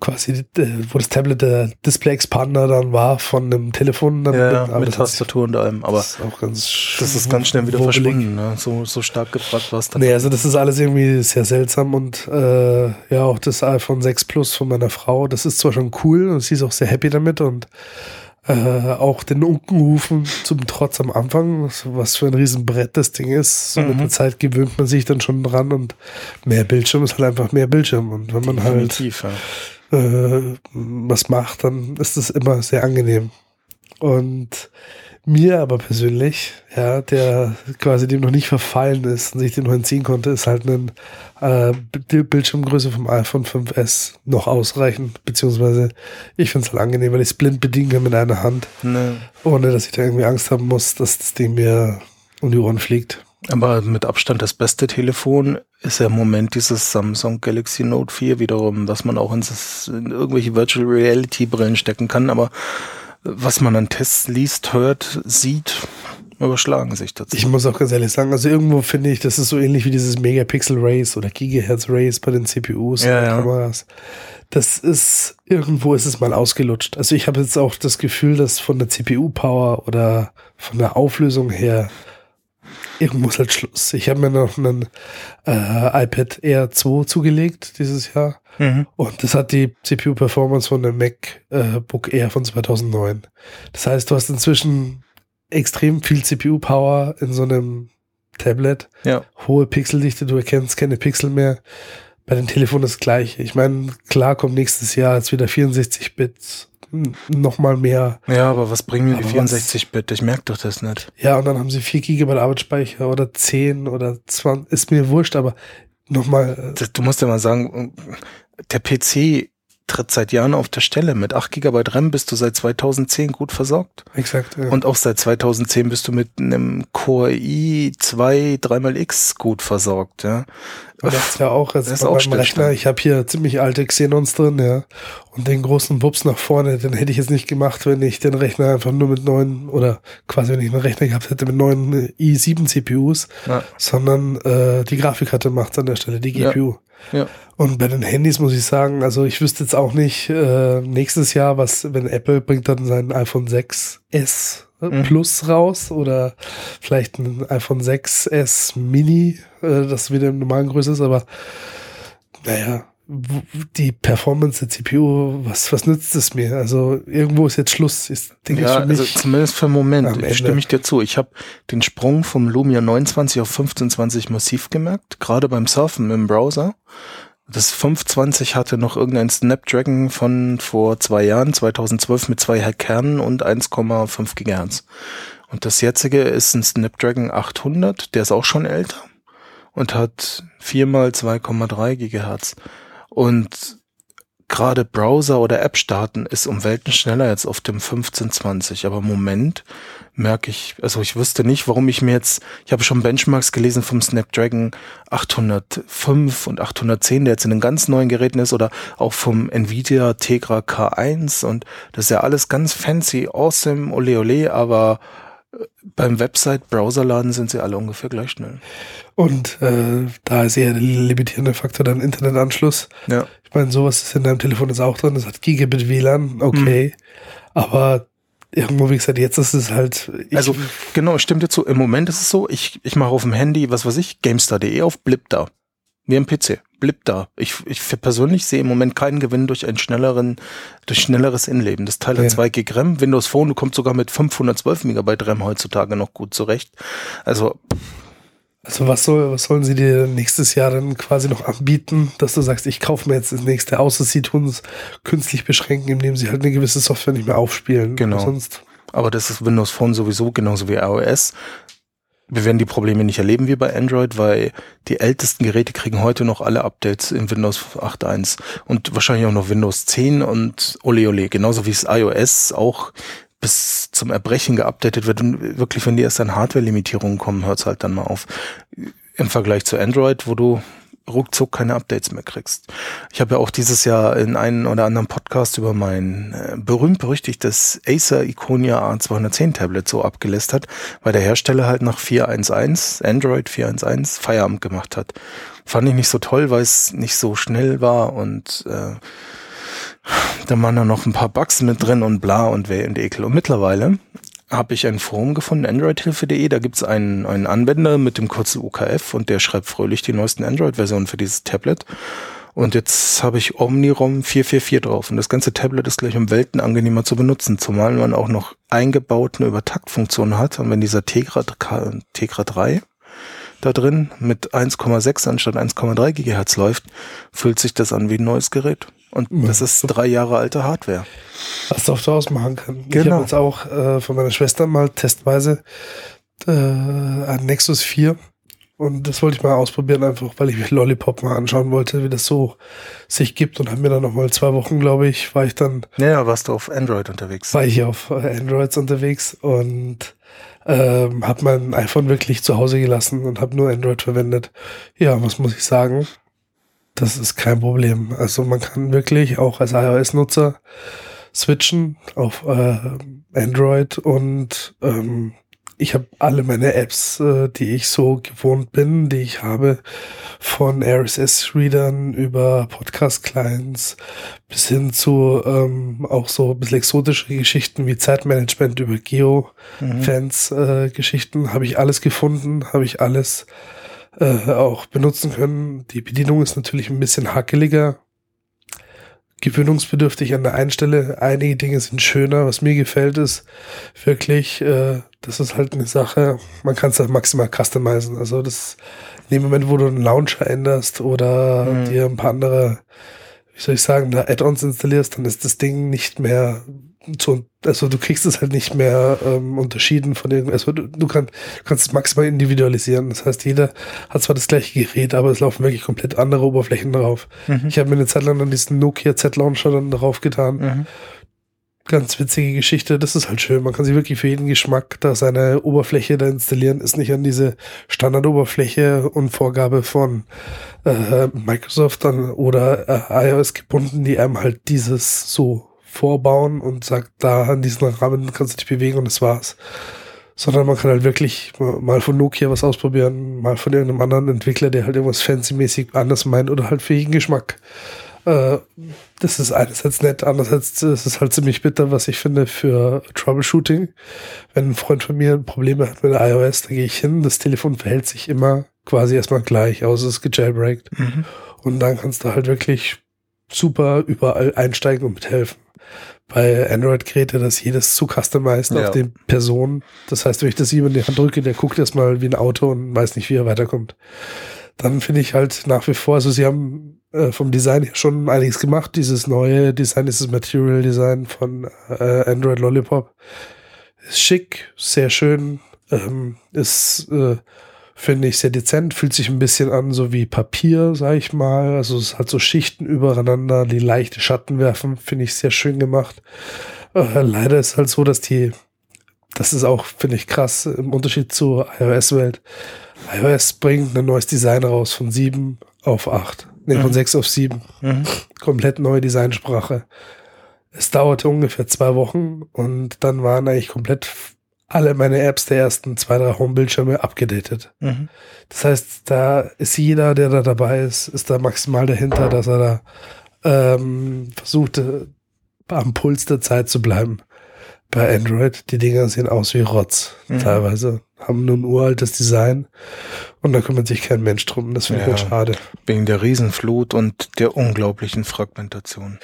Quasi, äh, wo das Tablet der Display Expander dann war von einem Telefon. Dann Ja, mit sich- Tastatur und allem. Aber das ist auch ganz das ist ganz schnell wieder wubbelig. verschwunden. Ne? So, so stark gefragt war es dann. Nee, also das ist alles irgendwie sehr seltsam und äh, ja, auch das iPhone 6 Plus von meiner Frau, das ist zwar schon cool und sie ist auch sehr happy damit und äh, auch den Unkenrufen zum Trotz am Anfang, was für ein Riesenbrett das Ding ist. So mit Mhm. der Zeit gewöhnt man sich dann schon dran und mehr Bildschirm ist halt einfach mehr Bildschirm und wenn man halt Definitiv, ja. Äh, was macht, dann ist das immer sehr angenehm. Und mir aber persönlich, ja, der quasi dem noch nicht verfallen ist und sich dem noch entziehen konnte, ist halt eine äh, Bildschirmgröße vom iPhone 5S noch ausreichend, beziehungsweise ich finde es halt angenehm, weil ich es blind bedienen kann mit einer Hand, Ne. ohne dass ich da irgendwie Angst haben muss, dass das Ding mir um die Ohren fliegt. Aber mit Abstand das beste Telefon ist ja im Moment dieses Samsung Galaxy Note 4 wiederum, was man auch in, das, in irgendwelche Virtual Reality Brillen stecken kann. Aber was man an Tests liest, hört, sieht, überschlagen sich dazu. Ich muss auch ganz ehrlich sagen, also irgendwo finde ich, das ist so ähnlich wie dieses Megapixel Race oder Gigahertz Race bei den CPUs Ja, und ja. Kameras. Das ist, irgendwo ist es mal ausgelutscht. Also ich habe jetzt auch das Gefühl, dass von der CPU-Power oder von der Auflösung her irgendwo ist halt Schluss. Ich habe mir noch einen äh, iPad Air 2 zugelegt dieses Jahr. Mhm. Und das hat die CPU-Performance von dem MacBook Air von 2009. Das heißt, du hast inzwischen extrem viel CPU-Power in so einem Tablet. Ja. Hohe Pixeldichte, du erkennst keine Pixel mehr. Bei den Telefonen das gleiche. Ich meine, klar kommt nächstes Jahr jetzt wieder 64-Bit, nochmal mehr. Ja, aber was bringen mir die Aber was- 64-Bit? Ich merke doch das nicht. Ja, und dann haben sie 4 GB Arbeitsspeicher oder 10 oder 20, ist mir wurscht, aber nochmal, Das, du musst ja mal sagen, der PC tritt seit Jahren auf der Stelle. Mit 8 GB RAM bist du seit 2010 gut versorgt. äh, exakt. Ja. Und auch seit 2010 bist du mit einem Core i2 3x gut versorgt, ja. Und das ist ja auch Das ist auch. Rechner. Ich habe hier ziemlich alte Xenons drin, ja. Und den großen Wups nach vorne, den hätte ich jetzt nicht gemacht, wenn ich den Rechner einfach nur mit neuen, oder quasi wenn ich einen Rechner gehabt hätte mit neuen i7 CPUs, Ja. sondern äh, die Grafikkarte macht an der Stelle, die Ja. GPU. Ja. Und bei den Handys muss ich sagen, also ich wüsste jetzt auch nicht äh, nächstes Jahr, was, wenn Apple bringt dann sein iPhone 6S Mhm. Plus raus oder vielleicht ein iPhone 6S Mini, äh, das wieder in normalen Größe ist, aber naja, die Performance der CPU, was, was nützt es mir? Also irgendwo ist jetzt Schluss. Ist, denke ich, Ja, für mich. also zumindest für einen Moment. Stimme ich dir zu. Ich habe den Sprung vom Lumia 29 auf 1520 massiv gemerkt, gerade beim Surfen im Browser. Das 520 hatte noch irgendein Snapdragon von vor zwei Jahren, 2012 mit zwei Kernen und 1,5 Gigahertz. Und das jetzige ist ein Snapdragon 800, der ist auch schon älter und hat viermal 2,3 Gigahertz. Und gerade Browser oder App starten ist um Welten schneller jetzt auf dem 1520. Aber im Moment merke ich, also ich wüsste nicht, warum ich mir jetzt, ich habe schon Benchmarks gelesen vom Snapdragon 805 und 810, der jetzt in den ganz neuen Geräten ist, oder auch vom Nvidia Tegra K1 und das ist ja alles ganz fancy, awesome, ole ole, aber beim Website-Browserladen sind sie alle ungefähr gleich schnell. Und äh, da ist eher der limitierende Faktor dann Internetanschluss. Ja. Ich meine, sowas ist in deinem Telefon jetzt auch drin, das hat Gigabit WLAN, okay. Mhm. Aber irgendwo, wie gesagt, jetzt ist es halt. also, genau, stimmt dir zu. Im Moment ist es so, ich, ich mache auf dem Handy, was weiß ich, GameStar.de auf Blip da. Wie am PC. Blip da. Ich, ich persönlich sehe im Moment keinen Gewinn durch einen schnelleren, durch schnelleres Inleben. Das Teil hat ja. 2 GB RAM. Windows Phone kommt sogar mit 512 Megabyte RAM heutzutage noch gut zurecht. Also, also was soll, was sollen sie dir nächstes Jahr dann quasi noch anbieten, dass du sagst, ich kaufe mir jetzt das nächste, außer sie tun es künstlich beschränken, indem sie halt eine gewisse Software nicht mehr aufspielen. Genau. Aber das ist Windows Phone sowieso genauso wie iOS. Wir werden die Probleme nicht erleben wie bei Android, weil die ältesten Geräte kriegen heute noch alle Updates in Windows 8.1 und wahrscheinlich auch noch Windows 10 und ole ole, genauso wie es iOS auch bis zum Erbrechen geupdatet wird und wirklich, wenn die erst an Hardware-Limitierungen kommen, hört es halt dann mal auf. Im Vergleich zu Android, wo du ruckzuck keine Updates mehr kriegst. Ich habe ja auch dieses Jahr in einem oder anderen Podcast über mein äh, berühmt-berüchtigtes Acer Iconia A210 Tablet so abgelästert, weil der Hersteller halt nach 4.1.1, Android 4.1.1 Feierabend gemacht hat. Fand ich nicht so toll, weil es nicht so schnell war und äh, da waren dann noch ein paar Bugs mit drin und bla und weh und ekel. Und mittlerweile habe ich ein Forum gefunden, androidhilfe.de. Da gibt es einen, einen Anwender mit dem kurzen UKF und der schreibt fröhlich die neuesten Android-Versionen für dieses Tablet. Und jetzt habe ich OmniROM 444 drauf. Und das ganze Tablet ist gleich um Welten angenehmer zu benutzen, zumal man auch noch eingebaut eine Übertaktfunktion hat. Und wenn dieser Tegra, Tegra 3 da drin mit 1,6 anstatt 1,3 Gigahertz läuft, fühlt sich das an wie ein neues Gerät. Und das ist drei Jahre alte Hardware. Was du daraus machen kann. Genau. Ich habe jetzt auch äh, von meiner Schwester mal testweise äh, ein Nexus 4 und das wollte ich mal ausprobieren, einfach weil ich mir Lollipop mal anschauen wollte, wie das so sich gibt. Und habe mir dann noch mal zwei Wochen, glaube ich, war ich dann. Ja, warst du auf Android unterwegs? War ich auf Androids unterwegs und ähm, habe mein iPhone wirklich zu Hause gelassen und habe nur Android verwendet. Ja, was muss ich sagen? Das ist kein Problem. Also man kann wirklich auch als iOS-Nutzer switchen auf äh, Android und ähm, ich habe alle meine Apps, äh, die ich so gewohnt bin, die ich habe, von RSS-Readern über Podcast-Clients bis hin zu ähm, auch so ein bisschen exotische Geschichten wie Zeitmanagement über Geo-Fans-Geschichten, mhm. äh, habe ich alles gefunden, habe ich alles äh, auch benutzen können. Die Bedienung ist natürlich ein bisschen hackeliger, gewöhnungsbedürftig an der einen Stelle. Einige Dinge sind schöner. Was mir gefällt, ist wirklich, äh, das ist halt eine Sache, man kann es halt maximal customizen. Also das in dem Moment, wo du einen Launcher änderst oder mhm. dir ein paar andere, wie soll ich sagen, da Add-ons installierst, dann ist das Ding nicht mehr zu, also du kriegst es halt nicht mehr ähm, unterschieden von den, also du, du, kann, du kannst es maximal individualisieren. Das heißt, jeder hat zwar das gleiche Gerät, aber es laufen wirklich komplett andere Oberflächen drauf. Mhm. Ich habe mir eine Zeit lang dann diesen Nokia Z-Launcher dann drauf getan. Mhm. Ganz witzige Geschichte, das ist halt schön. Man kann sich wirklich für jeden Geschmack da seine Oberfläche da installieren, ist nicht an diese Standardoberfläche und Vorgabe von äh, Microsoft dann oder äh, iOS gebunden, die einem halt dieses so vorbauen und sagt, da an diesen Rahmen kannst du dich bewegen und das war's. Sondern man kann halt wirklich mal von Nokia was ausprobieren, mal von irgendeinem anderen Entwickler, der halt irgendwas fancy-mäßig anders meint oder halt für jeden Geschmack. Äh, das ist einerseits nett, andererseits ist es halt ziemlich bitter, was ich finde für Troubleshooting. Wenn ein Freund von mir Probleme hat mit der iOS, dann gehe ich hin, das Telefon verhält sich immer quasi erstmal gleich, außer es ist gejailbreakt. Mhm. Und dann kannst du halt wirklich super überall einsteigen und mithelfen bei Android-Geräte, dass jedes zu customized ja. auf den Personen. Das heißt, wenn ich das ihm in die Hand drücke, der guckt erstmal wie ein Auto und weiß nicht, wie er weiterkommt. Dann finde ich halt nach wie vor, also sie haben äh, vom Design her schon einiges gemacht. Dieses neue Design, dieses Material Design von äh, Android Lollipop ist schick, sehr schön, ähm, ist äh, Finde ich sehr dezent, fühlt sich ein bisschen an, so wie Papier, sag ich mal. Also es hat so Schichten übereinander, die leichte Schatten werfen, finde ich sehr schön gemacht. Äh, leider ist halt so, dass die, das ist auch, finde ich, krass im Unterschied zur iOS-Welt. iOS bringt ein neues Design raus von 7 auf 8. Nee, von Mhm. 6 auf 7. Mhm. Komplett neue Designsprache. Es dauerte ungefähr zwei Wochen und dann waren eigentlich komplett alle meine Apps der ersten zwei, drei Home-Bildschirme abgedatet. Mhm. Das heißt, da ist jeder, der da dabei ist, ist da maximal dahinter, dass er da ähm, versucht, am Puls der Zeit zu bleiben. Bei Android, die Dinger sehen aus wie Rotz. Mhm. Teilweise haben nur ein uraltes Design und da kümmert sich kein Mensch drum. Das finde ich Ja. halt schade. Wegen der Riesenflut und der unglaublichen Fragmentation.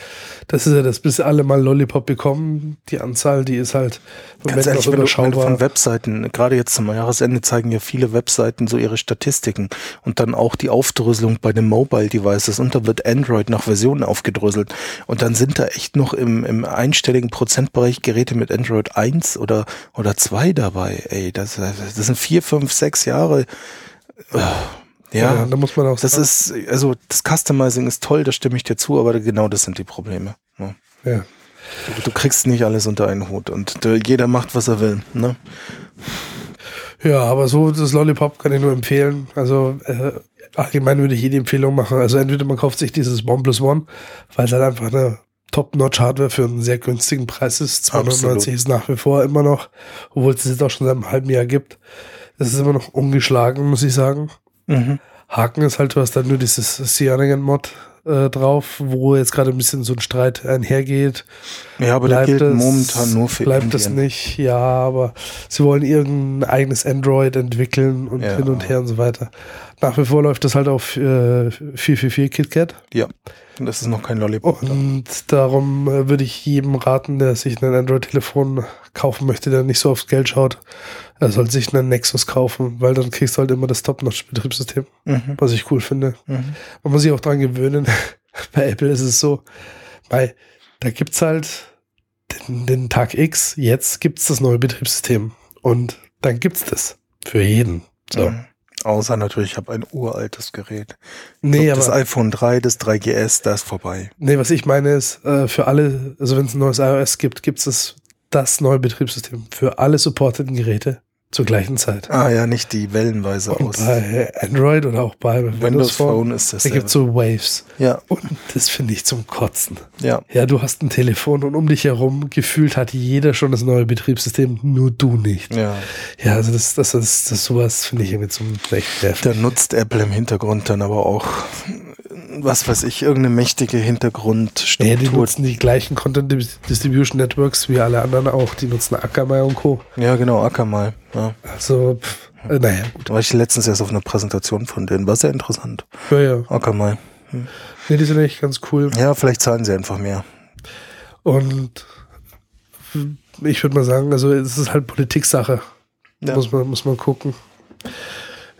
Das ist ja das, bis alle mal Lollipop bekommen. Die Anzahl, die ist halt Ganz ehrlich, wenn du, wenn du von Webseiten, gerade jetzt zum Jahresende zeigen ja viele Webseiten so ihre Statistiken und dann auch die Aufdröselung bei den Mobile Devices und da wird Android nach Versionen aufgedröselt und dann sind da echt noch im, im einstelligen Prozentbereich Geräte mit Android 1 oder, oder 2 dabei. Ey, das, das sind vier, fünf, sechs Jahre. Ja, ja, da muss man auch das sagen. ist, also das Customizing ist toll, da stimme ich dir zu, aber genau das sind die Probleme. Ja. ja. Du, du kriegst nicht alles unter einen Hut und äh, jeder macht, was er will. Ne? Ja, aber so das Lollipop kann ich nur empfehlen. Also äh, allgemein würde ich jede Empfehlung machen. Also entweder man kauft sich dieses OnePlus One, weil es halt einfach eine Top-Notch-Hardware für einen sehr günstigen Preis ist. 290 ist nach wie vor immer noch, obwohl es es jetzt auch schon seit einem halben Jahr gibt. Es ist immer noch ungeschlagen, muss ich sagen. Mhm. Haken ist halt, du hast dann nur dieses Cyanogen-Mod äh, drauf, wo jetzt gerade ein bisschen so ein Streit einhergeht. Ja, aber Bleibt gilt es- momentan nur für Bleibt es Indien. nicht, ja, aber sie wollen irgendein eigenes Android entwickeln und Ja. hin und her und so weiter. Nach wie vor läuft das halt auf äh, 444 KitKat Ja, das ist noch kein Lollipop. und darum äh, würde ich jedem raten, der sich ein Android-Telefon kaufen möchte, der nicht so aufs Geld schaut, er soll sich einen Nexus kaufen, weil dann kriegst du halt immer das Top-Notch-Betriebssystem, Mhm. was ich cool finde. Mhm. Man muss sich auch dran gewöhnen. (laughs) Bei Apple ist es so, weil da gibt's halt den, den Tag X, jetzt gibt's das neue Betriebssystem. Und dann gibt's das. Für jeden. So. Mhm. Außer natürlich, ich habe ein uraltes Gerät. Nee, das aber iPhone 3, das 3GS, das ist vorbei. nee, was ich meine ist, äh, für alle, also wenn es ein neues iOS gibt, gibt's das, das neue Betriebssystem für alle supporteten Geräte zur gleichen Zeit. Ah ja, nicht die wellenweise Und aus. bei Android oder auch bei Windows, Windows Phone, ist das. da gibt's so Waves. Ja, Und das finde ich zum Kotzen. ja. Ja, du hast ein Telefon und um dich herum gefühlt hat jeder schon das neue Betriebssystem, nur du nicht. Ja, Ja, also das, das, das, das sowas finde ich irgendwie zum nervig. da nutzt Apple im Hintergrund dann aber auch, was weiß ich, irgendeine mächtige Nee, die Hintergrundstruktur. nutzen die gleichen Content Distribution Networks wie alle anderen auch. Die nutzen Akamai und Co. ja, genau, Akamai. Ja. Also, pff, äh, naja, gut. Da war ich letztens erst auf einer Präsentation von denen, war sehr interessant. Ja, ja. Akamai. Nee, die sind echt ganz cool. Ja, vielleicht zahlen sie einfach mehr. Und ich würde mal sagen, also es ist halt Politiksache. Ja. Muss, man, muss man gucken,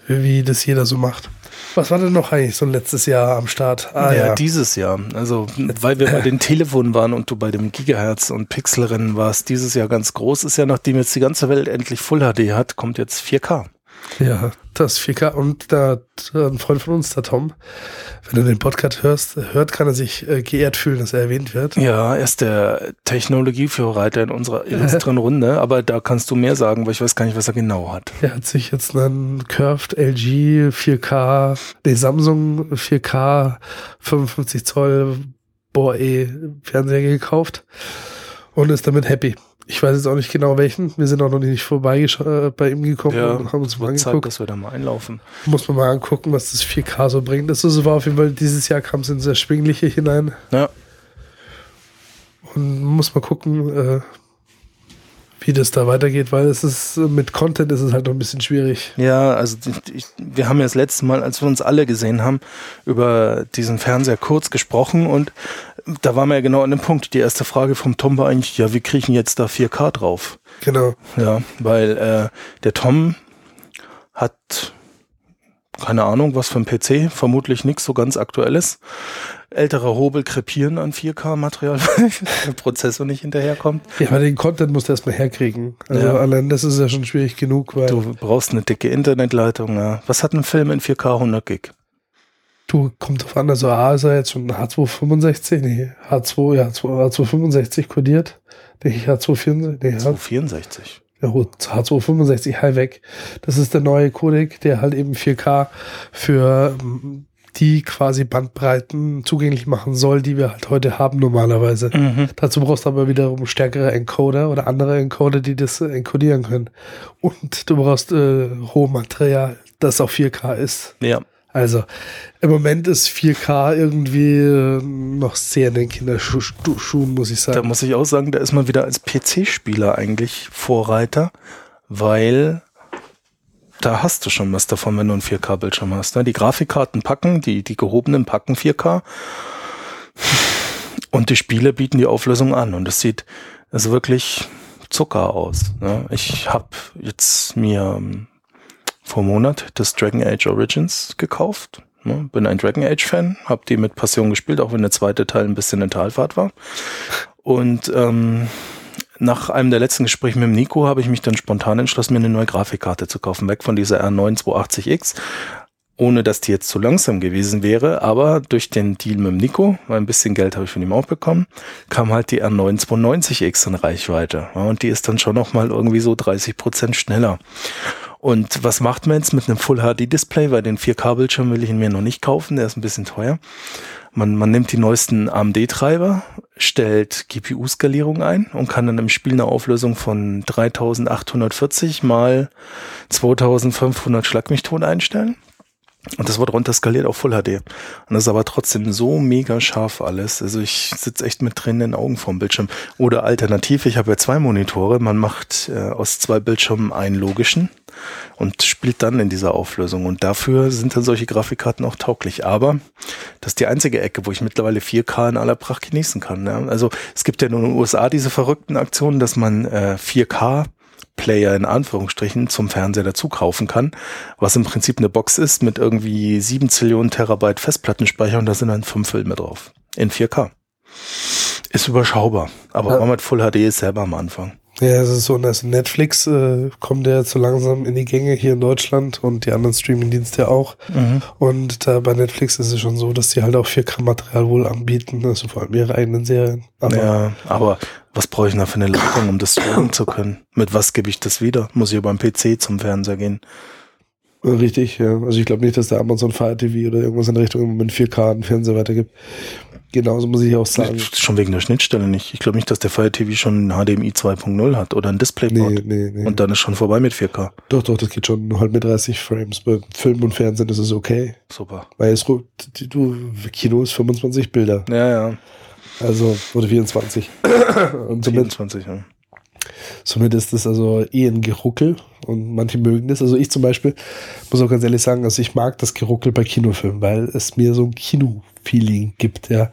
wie das jeder so macht. Was war denn noch eigentlich so ein letztes Jahr am Start? Ah ja, ja. dieses Jahr. Also, weil wir bei den Telefonen waren und du bei dem Gigahertz und Pixelrennen warst, dieses Jahr ganz groß ist ja, nachdem jetzt die ganze Welt endlich Full HD hat, kommt jetzt 4K. Ja, das 4K. Und da hat ein Freund von uns, der Tom, wenn du den Podcast hörst, hört, kann er sich äh, geehrt fühlen, dass er erwähnt wird. Ja, er ist der Technologieführerreiter in unserer illustren (laughs) Runde, aber da kannst du mehr sagen, weil ich weiß gar nicht, was er genau hat. Er hat sich jetzt einen Curved LG 4K, nee, Samsung 4K 55 Zoll Boah eh Fernseher gekauft und ist damit happy. Ich weiß jetzt auch nicht genau welchen. Wir sind auch noch nicht vorbei äh, bei ihm gekommen Ja, und haben uns mal Wird Zeit, angeguckt. dass wir da mal einlaufen. Muss man mal angucken, was das 4K so bringt. Das ist, war auf jeden Fall, dieses Jahr kam es ins Erschwingliche hinein. Ja, Und muss mal gucken, äh, wie das da weitergeht, weil es ist mit Content ist es halt noch ein bisschen schwierig. Ja, also ich, wir haben ja das letzte Mal, als wir uns alle gesehen haben, über diesen Fernseher kurz gesprochen und da waren wir ja genau an dem Punkt. Die erste Frage vom Tom war eigentlich, ja, wie kriegen jetzt da 4K drauf? Genau. Ja, weil äh, der Tom hat keine Ahnung, was für ein PC, vermutlich nichts so ganz aktuelles. Ältere Hobel krepieren an 4K-Material, (laughs) weil der Prozessor nicht hinterherkommt. Ja, aber den Content musst du erstmal herkriegen. Also ja. allein das ist ja schon schwierig genug. Weil du brauchst eine dicke Internetleitung. Ja. Was hat ein Film in 4K 100 Gig? Du, kommt drauf an, also A ist er jetzt schon H265, nee, H2, ja, H265 kodiert. Denke ich, H264, nee, H264. Ja, H265 High weg. Das ist der neue Codec, der halt eben 4K für mm, die quasi Bandbreiten zugänglich machen soll, die wir halt heute haben normalerweise. Mhm. Dazu brauchst du aber wiederum stärkere Encoder oder andere Encoder, die das encodieren können. Und du brauchst äh, Rohmaterial, das auf 4K ist. Ja. Also im Moment ist 4K irgendwie äh, noch sehr in den Kinderschuhen, muss ich sagen. Da muss ich auch sagen, da ist man wieder als PC-Spieler eigentlich Vorreiter, weil da hast du schon was davon, wenn du einen 4K-Bildschirm hast. Ne? Die Grafikkarten packen, die, die gehobenen packen 4K und die Spiele bieten die Auflösung an und es sieht also wirklich Zucker aus. Ne? Ich habe jetzt mir vor Monat das Dragon Age Origins gekauft. Ne? Bin ein Dragon Age Fan, habe die mit Passion gespielt, auch wenn der zweite Teil ein bisschen eine Talfahrt war. Und ähm, nach einem der letzten Gespräche mit dem Nico habe ich mich dann spontan entschlossen, mir eine neue Grafikkarte zu kaufen, weg von dieser R9 280X ohne dass die jetzt zu langsam gewesen wäre, aber durch den Deal mit dem Nico, weil ein bisschen Geld habe ich von ihm auch bekommen, kam halt die R9 290X in Reichweite. und die ist dann schon nochmal irgendwie so 30 Prozent schneller. Und was macht man jetzt mit einem Full HD Display? Weil den 4K-Bildschirm will ich ihn mir noch nicht kaufen, der ist ein bisschen teuer. Man, man nimmt die neuesten AMD-Treiber, stellt GPU-Skalierung ein und kann dann im Spiel eine Auflösung von 3840 mal 2500 Schlagmichton einstellen. Und das wird runter skaliert auf Full HD. Und das ist aber trotzdem so mega scharf alles. Also ich sitze echt mit tränenden Augen vorm Bildschirm. Oder alternativ, ich habe ja zwei Monitore. Man macht äh, aus zwei Bildschirmen einen logischen und spielt dann in dieser Auflösung. Und dafür sind dann solche Grafikkarten auch tauglich. Aber das ist die einzige Ecke, wo ich mittlerweile 4K in aller Pracht genießen kann. Ja? Also es gibt ja nur in den USA diese verrückten Aktionen, dass man äh, 4K Player in Anführungsstrichen zum Fernseher dazu kaufen kann, was im Prinzip eine Box ist mit irgendwie 7 Zillionen Terabyte Festplattenspeicher und da sind dann fünf Filme drauf. In 4K. Ist überschaubar, aber ja. mit Full HD ist selber am Anfang. Ja, es ist so, dass Netflix äh, kommt ja so langsam in die Gänge hier in Deutschland und die anderen Streamingdienste auch. Mhm. Und da bei Netflix ist es schon so, dass die halt auch 4K-Material wohl anbieten, also vor allem ihre eigenen Serien. Aber ja, aber was brauche ich da für eine Leitung, um das streamen zu können? Mit was gebe ich das wieder? Muss ich über einen PC zum Fernseher gehen? Richtig, ja. Also ich glaube nicht, dass der Amazon Fire TV oder irgendwas in Richtung mit 4K einen Fernseher weitergibt. Genauso muss ich auch sagen. Schon wegen der Schnittstelle nicht. Ich glaube nicht, dass der Fire TV schon ein HDMI 2.0 hat oder ein DisplayPort. Nee, nee, nee. Und dann ist schon vorbei mit 4K. Doch, doch, das geht schon halt mit 30 Frames. Bei Film und Fernsehen ist es okay. Super. Weil es, du, Kino ist 25 Bilder. Ja, ja. Also, oder 24. (coughs) und somit, 24, ja. Somit ist das also eh ein Geruckel und manche mögen das. Also ich zum Beispiel muss auch ganz ehrlich sagen, also ich mag das Geruckel bei Kinofilmen, weil es mir so ein Kino-Feeling gibt, ja.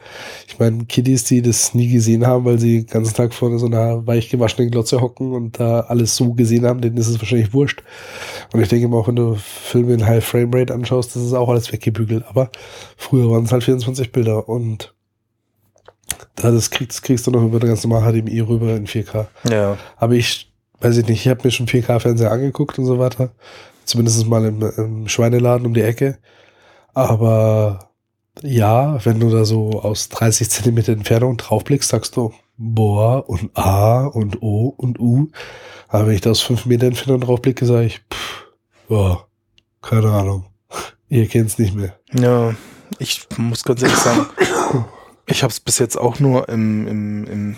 Ich meine, Kiddies, die das nie gesehen haben, weil sie den ganzen Tag vor so einer weich gewaschenen Glotze hocken und da alles so gesehen haben, denen ist es wahrscheinlich wurscht. Und ich denke immer auch, wenn du Filme in High Frame Rate anschaust, das ist auch alles weggebügelt. Aber früher waren es halt 24 Bilder und das kriegst, kriegst du noch über ganz normal HDMI rüber in 4K. Ja. Aber ich, weiß ich nicht, ich habe mir schon 4K-Fernseher angeguckt und so weiter. Zumindest mal im, im Schweineladen um die Ecke. Aber ja, wenn du da so aus 30 Zentimeter Entfernung draufblickst, sagst du boah und A und O und U. Aber wenn ich da aus 5 Meter Entfernung draufblicke, sage ich, pff, boah, keine Ahnung. Ihr kennt's nicht mehr. Ja, ich muss ganz ehrlich sagen, (coughs) ich habe es bis jetzt auch nur im, im, im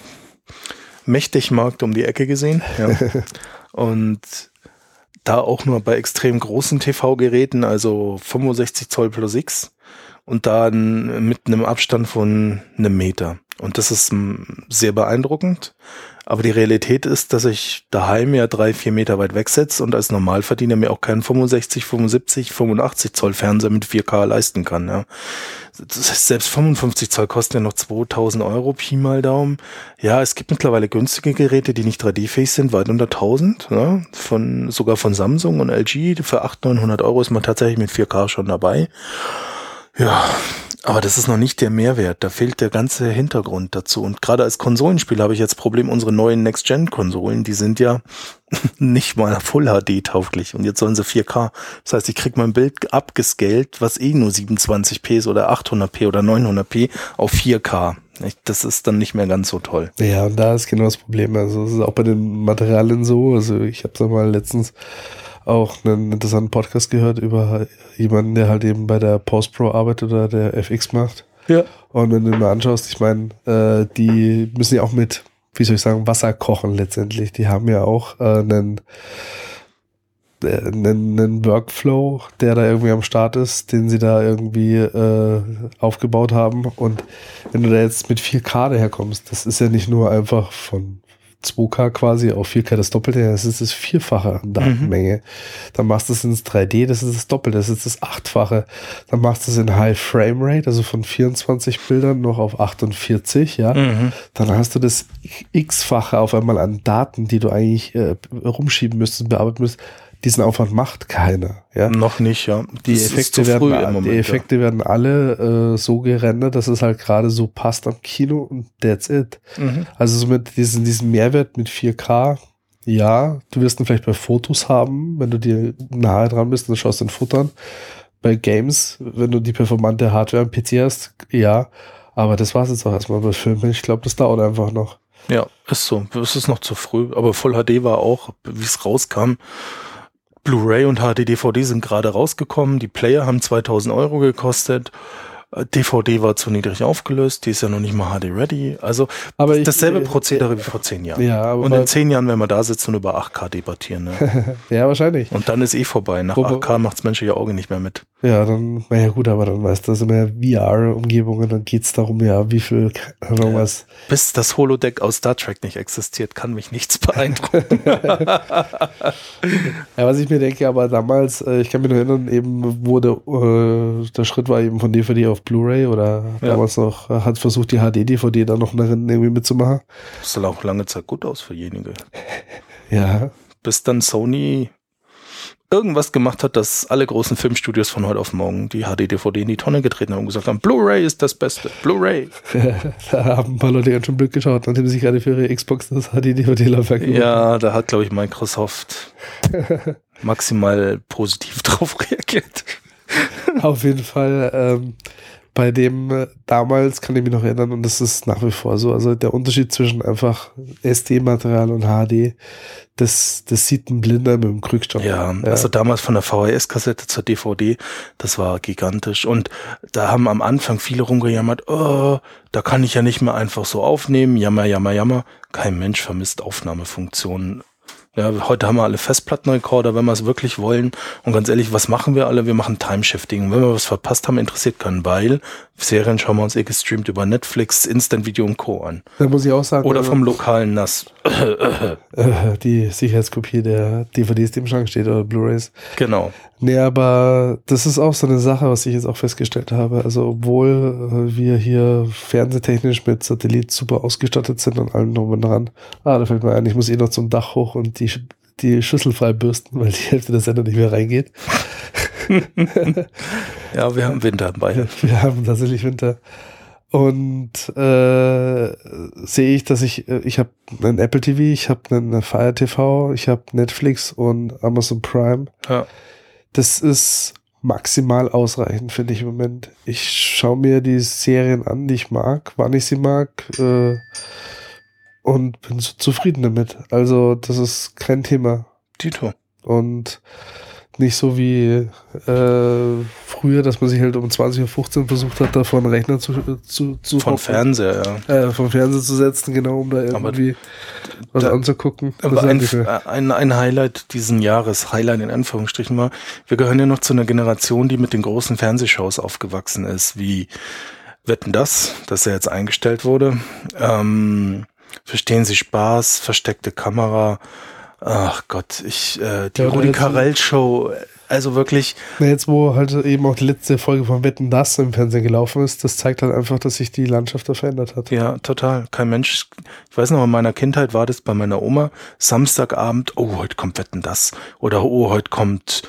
Mächtigmarkt um die Ecke gesehen. Ja. (laughs) Und da auch nur bei extrem großen TV-Geräten, also 65 Zoll plus X und dann mit einem Abstand von einem Meter. Und das ist m, sehr beeindruckend. Aber die Realität ist, dass ich daheim ja drei, vier Meter weit wegsetze und als Normalverdiener mir auch keinen 65, 75, 85 Zoll Fernseher mit 4K leisten kann. Ja. Selbst 55 Zoll kosten ja noch 2000 Euro, Pi mal Daumen. Ja, es gibt mittlerweile günstige Geräte, die nicht 3D-fähig sind, weit unter 1000, ja, von, sogar von Samsung und LG. Für 800, 900 Euro ist man tatsächlich mit 4K schon dabei. Ja, aber das ist noch nicht der Mehrwert. Da fehlt der ganze Hintergrund dazu. Und gerade als Konsolenspieler habe ich jetzt Problem, unsere neuen Next-Gen-Konsolen, die sind ja (laughs) nicht mal Full HD tauglich. Und jetzt sollen sie 4K. Das heißt, ich krieg mein Bild abgescaled, was eh nur 27p ist oder 800p oder 900p auf 4K. Das ist dann nicht mehr ganz so toll. Ja, und da ist genau das Problem. Also es ist auch bei den Materialien so. Also ich habe es mal letztens auch einen interessanten Podcast gehört über jemanden, der halt eben bei der Post-Pro arbeitet oder der FX macht. Ja. Und wenn du mal anschaust, ich meine, äh, die müssen ja auch mit, wie soll ich sagen, Wasser kochen letztendlich. Die haben ja auch äh, einen, äh, einen, einen Workflow, der da irgendwie am Start ist, den sie da irgendwie äh, aufgebaut haben. Und wenn du da jetzt mit 4K daherkommst, das ist ja nicht nur einfach von 2K quasi auf 4K das Doppelte, das ist das Vierfache an Datenmenge. Mhm. Dann machst du es ins 3D, das ist das Doppelte, das ist das Achtfache. Dann machst du es in High Frame Rate, also von 24 Bildern noch auf 48, ja. Mhm. Dann hast du das X-fache auf einmal an Daten, die du eigentlich äh, rumschieben müsstest, bearbeiten müsstest diesen Aufwand macht keiner. Ja? Noch nicht, ja. Die das Effekte, werden, Moment, die Effekte ja. werden alle äh, so gerendert, dass es halt gerade so passt am Kino und that's it. Mhm. Also so mit diesem, diesem Mehrwert mit 4K, ja, du wirst ihn vielleicht bei Fotos haben, wenn du dir nahe dran bist und schaust den Futtern. Bei Games, wenn du die performante Hardware am PC hast, ja. Aber das war es jetzt auch erstmal bei Filmen. Ich glaube, das dauert einfach noch. Ja, ist so. Es ist noch zu früh. Aber Full HD war auch, wie es rauskam, Blu-ray und HD-DVD sind gerade rausgekommen. Die Player haben 2000 Euro gekostet. DVD war zu niedrig aufgelöst, die ist ja noch nicht mal HD-ready. Also aber ich, dasselbe äh, Prozedere wie vor zehn Jahren. Ja, und in zehn Jahren werden wir da sitzen und über 8K debattieren. Ne? (laughs) ja, wahrscheinlich. Und dann ist eh vorbei. Nach Wobei, 8K macht's menschliche Auge nicht mehr mit. Ja, dann, naja gut, aber dann weißt du, das sind ja VR-Umgebungen, dann geht's darum, ja, wie viel ja, was. Bis das Holodeck aus Star Trek nicht existiert, kann mich nichts beeindrucken. (laughs) ja, was ich mir denke, aber damals, äh, ich kann mich noch erinnern, eben wurde, äh, der Schritt war eben von DVD auf Blu-ray oder ja. damals noch, hat versucht, die HD-DVD da noch irgendwie mitzumachen. Das sah auch lange Zeit gut aus für jenige. (laughs) ja. Bis dann Sony irgendwas gemacht hat, dass alle großen Filmstudios von heute auf morgen die HD-DVD in die Tonne getreten haben und gesagt haben, Blu-ray ist das Beste, Blu-ray. (laughs) da haben ein paar Leute ganz schön Glück geschaut, nachdem sie gerade für ihre Xbox das HD-DVD-Laufwerk Ja, da hat, glaube ich, Microsoft (laughs) maximal positiv drauf reagiert. Auf jeden Fall ähm, bei dem äh, damals kann ich mich noch erinnern und das ist nach wie vor so. Also der Unterschied zwischen einfach SD-Material und HD, das, das sieht ein Blinder mit dem Krückstock. Ja, ja, also damals von der VHS-Kassette zur DVD, das war gigantisch. Und da haben am Anfang viele rumgejammert, oh, da kann ich ja nicht mehr einfach so aufnehmen, jammer, jammer, jammer. Kein Mensch vermisst Aufnahmefunktionen ja, heute haben wir alle Festplattenrekorder, wenn wir es wirklich wollen. Und ganz ehrlich, was machen wir alle? Wir machen Timeshifting. Wenn wir was verpasst haben, interessiert keinen, weil Serien schauen wir uns eh gestreamt über Netflix, Instant Video und Co. an. Da muss ich auch sagen. Oder vom lokalen NAS. (laughs) die Sicherheitskopie der DVDs, die im Schrank steht, oder Blu-rays. Genau. Nee, aber das ist auch so eine Sache, was ich jetzt auch festgestellt habe. Also, obwohl äh, wir hier fernsehtechnisch mit Satellit super ausgestattet sind und allem drum und dran. Ah, da fällt mir ein, ich muss eh noch zum Dach hoch und die, die Schüssel frei bürsten, weil die Hälfte der Sender nicht mehr reingeht. (laughs) ja, wir haben Winter bei. (laughs) Wir haben tatsächlich Winter. Und äh, sehe ich, dass ich, äh, ich habe einen Apple TV, ich habe einen Fire TV, ich habe Netflix und Amazon Prime. Ja. Das ist maximal ausreichend, finde ich im Moment. Ich schaue mir die Serien an, die ich mag, wann ich sie mag. Äh, und bin so zufrieden damit. Also, das ist kein Thema. Tito. Und nicht so wie äh, früher, dass man sich halt um 20.15 Uhr versucht hat, da vor einen Rechner zu, zu, zu Von Fernseher, ja. Äh, vom Fernseher zu setzen, genau, um da irgendwie aber was da, anzugucken. Aber ein, ein, ein Highlight diesen Jahres, Highlight in Anführungsstrichen war, wir gehören ja noch zu einer Generation, die mit den großen Fernsehshows aufgewachsen ist, wie Wetten das, dass er jetzt eingestellt wurde. Ähm, verstehen Sie Spaß, versteckte Kamera. Ach Gott, ich äh, die Ja, Rudi jetzt- Carell Show, also wirklich, Na, Jetzt, wo halt eben auch die letzte Folge von Wetten das im Fernsehen gelaufen ist, das zeigt halt einfach, dass sich die Landschaft da verändert hat. ja, total. Kein Mensch. Ich weiß noch, in meiner Kindheit war das bei meiner Oma Samstagabend, oh, heute kommt Wetten das. Oder oh, heute kommt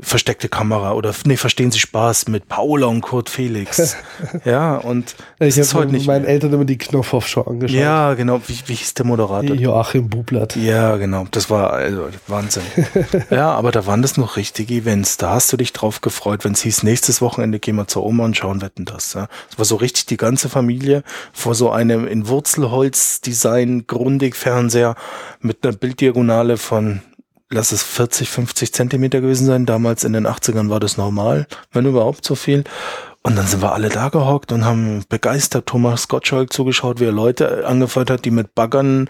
versteckte Kamera oder nee, verstehen Sie Spaß mit Paula und Kurt Felix. (laughs) ja, und Ich das habe heute nicht meinen mehr. Eltern immer die Knopfhoff-Show angeschaut. Ja, genau. Wie, wie hieß der Moderator? Joachim Bublatt. Ja, genau. Das war also Wahnsinn. (laughs) ja, aber da waren das noch richtige Events. Da hast du dich drauf gefreut, wenn es hieß, nächstes Wochenende gehen wir zur Oma und schauen wetten das. Ja. Es war so richtig die ganze Familie vor so einem in Wurzelholz-Design Grundig-Fernseher mit einer Bilddiagonale von lass es 40, 50 Zentimeter gewesen sein. Damals in den 80ern war das normal, wenn überhaupt so viel. Und dann sind wir alle da gehockt und haben begeistert Thomas Gottschalk zugeschaut, wie er Leute angefeuert hat, die mit Baggern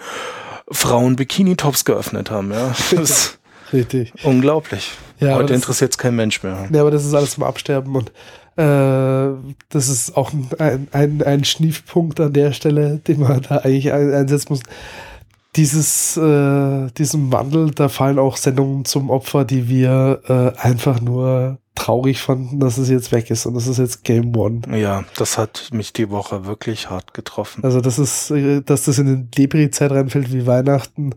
Frauen Bikini-Tops geöffnet haben. Ja, (laughs) das ist Richtig. unglaublich. Ja, Heute interessiert es kein Mensch mehr. Ja, aber das ist alles im Absterben und äh, das ist auch ein, ein, ein Schniefpunkt an der Stelle, den man da eigentlich ein, einsetzen muss. Dieses, äh, diesem Wandel, da fallen auch Sendungen zum Opfer, die wir äh, einfach nur traurig fanden, dass es jetzt weg ist und das ist jetzt Game One. Ja, das hat mich die Woche wirklich hart getroffen. Also das ist, äh, dass das in eine Depri-Zeit reinfällt wie Weihnachten,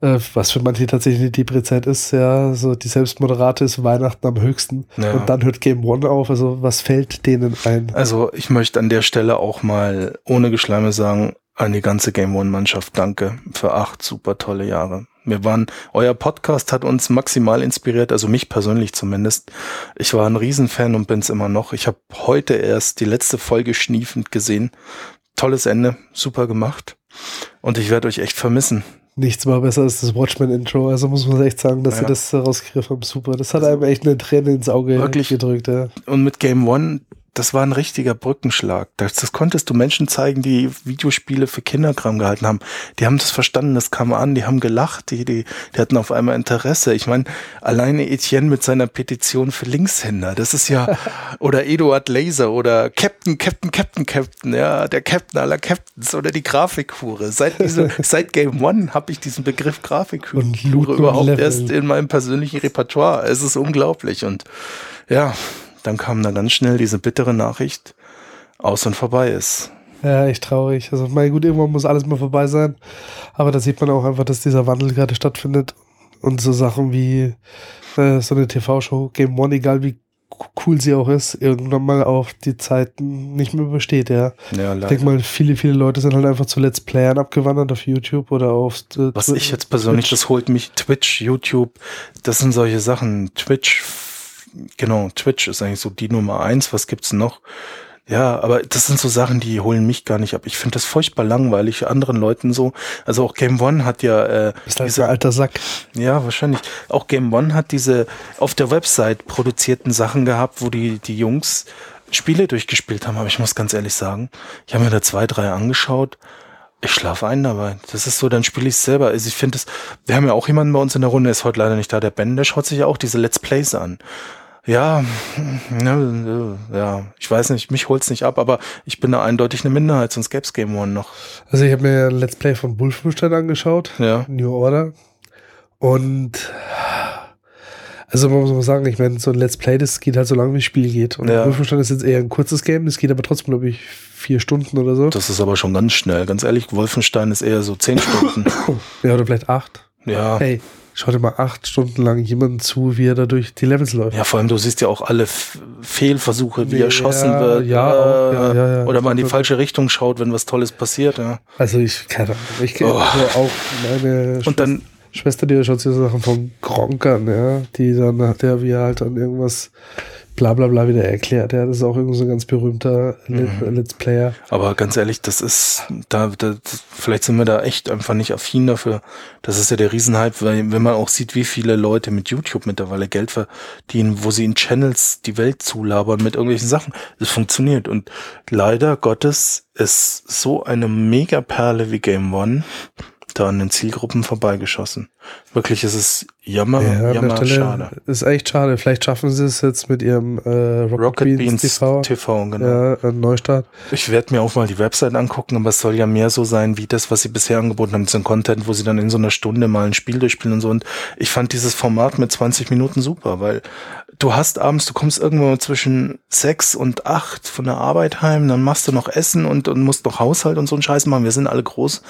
äh, was für manche tatsächlich eine Depri-Zeit ist, ja, so die Selbstmoderate ist Weihnachten am höchsten Ja. und dann hört Game One auf, also was fällt denen ein? Also ich möchte an der Stelle auch mal ohne Geschleime sagen, an die ganze Game One Mannschaft danke für acht super tolle Jahre. Wir waren, euer Podcast hat uns maximal inspiriert, also mich persönlich zumindest. Ich war ein Riesenfan und bin's immer noch. Ich habe heute erst die letzte Folge schniefend gesehen. Tolles Ende, super gemacht. Und ich werde euch echt vermissen. Nichts war besser als das Watchmen-Intro, also muss man echt sagen, dass Ja. sie das rausgegriffen haben, super. Das hat einem echt eine Träne ins Auge Wirklich? gedrückt, ja. Und mit Game One, das war ein richtiger Brückenschlag. Das, das konntest du Menschen zeigen, die Videospiele für Kinderkram gehalten haben. Die haben das verstanden, das kam an, die haben gelacht, die, die, die hatten auf einmal Interesse. Ich meine, alleine Etienne mit seiner Petition für Linkshänder, das ist ja, (laughs) oder Eduard Laser oder Captain, Captain, Captain, Captain, ja, der Captain aller Captains oder die Grafikhure. Seit, diese, (laughs) seit Game One habe ich diesen Begriff Grafikhure und überhaupt erst in meinem persönlichen Repertoire. Es ist unglaublich und ja, dann kam da ganz schnell diese bittere Nachricht, aus und vorbei ist. Ja, echt traurig. Also, mein gut, irgendwann muss alles mal vorbei sein. Aber da sieht man auch einfach, dass dieser Wandel gerade stattfindet. Und so Sachen wie äh, so eine TV-Show, Game One, egal wie cool sie auch ist, irgendwann mal auf die Zeiten nicht mehr übersteht, ja. Ja, Ich denke mal, viele, viele Leute sind halt einfach zu Let's Playern abgewandert auf YouTube oder auf äh, Was Twi- ich jetzt persönlich, Twitch. das holt mich Twitch, YouTube, das sind solche Sachen. Twitch, genau, Twitch ist eigentlich so die Nummer eins. Was gibt's noch? Ja, aber das sind so Sachen, die holen mich gar nicht ab. Ich finde das furchtbar langweilig, anderen Leuten so. Also auch Game One hat ja äh, Bist halt ein alter Sack. Ja, wahrscheinlich. Auch Game One hat diese auf der Website produzierten Sachen gehabt, wo die, die Jungs Spiele durchgespielt haben. Aber ich muss ganz ehrlich sagen, ich habe mir da zwei, drei angeschaut. Ich schlafe ein dabei. Das ist so, dann spiele ich es selber. Also ich finde es, wir haben ja auch jemanden bei uns in der Runde, ist heute leider nicht da, der Ben, der schaut sich ja auch diese Let's Plays an. Ja, ne, ja, ich weiß nicht, mich holt's nicht ab, aber ich bin da eindeutig eine Minderheit, sonst gäb's Game One noch. Also ich habe mir ein Let's Play von Wolfenstein angeschaut. Ja. New Order. Und also man muss mal sagen, ich meine, so ein Let's Play, das geht halt so lange, wie das Spiel geht. Und Ja. Wolfenstein ist jetzt eher ein kurzes Game, das geht aber trotzdem, glaube ich, vier Stunden oder so. Das ist aber schon ganz schnell. Ganz ehrlich, Wolfenstein ist eher so zehn Stunden. Ja, oder vielleicht acht. Ja. Hey, schau dir mal acht Stunden lang jemanden zu, wie er da durch die Levels läuft. Ja, vor allem, du siehst ja auch alle Fehlversuche, wie Ja, erschossen wird. ja, auch, ja, ja, ja. Oder man in die falsche Richtung schaut, wenn was Tolles passiert, ja. Also ich, keine Ahnung, ich kenne Oh. auch meine Und dann, Schwester, die schaut sich Sachen von Gronk an, ja, die dann nach der, wie er halt dann irgendwas bla bla bla wieder erklärt. Ja, das ist auch irgendwie so ein ganz berühmter Mhm. Let's Player. aber ganz ehrlich, das ist, da, da, vielleicht sind wir da echt einfach nicht affin dafür. Das ist ja der Riesenhype, weil wenn man auch sieht, wie viele Leute mit YouTube mittlerweile Geld verdienen, wo sie in Channels die Welt zulabern mit irgendwelchen Sachen. Das funktioniert. Und leider Gottes ist so eine Megaperle wie Game One da an den Zielgruppen vorbeigeschossen. Wirklich, es ist jammer, Ja, jammer, schade. Ist echt schade. Vielleicht schaffen sie es jetzt mit ihrem äh, Rocket, Rocket Beans, Beans TV. TV, genau. Ja, Neustart. Ich werde mir auch mal die Website angucken, aber es soll ja mehr so sein wie das, was sie bisher angeboten haben, so ein Content, wo sie dann in so einer Stunde mal ein Spiel durchspielen und so. Und ich fand dieses Format mit 20 Minuten super, weil du hast abends, du kommst irgendwo zwischen sechs und acht von der Arbeit heim, dann machst du noch Essen und, und musst noch Haushalt und so einen Scheiß machen. Wir sind alle groß.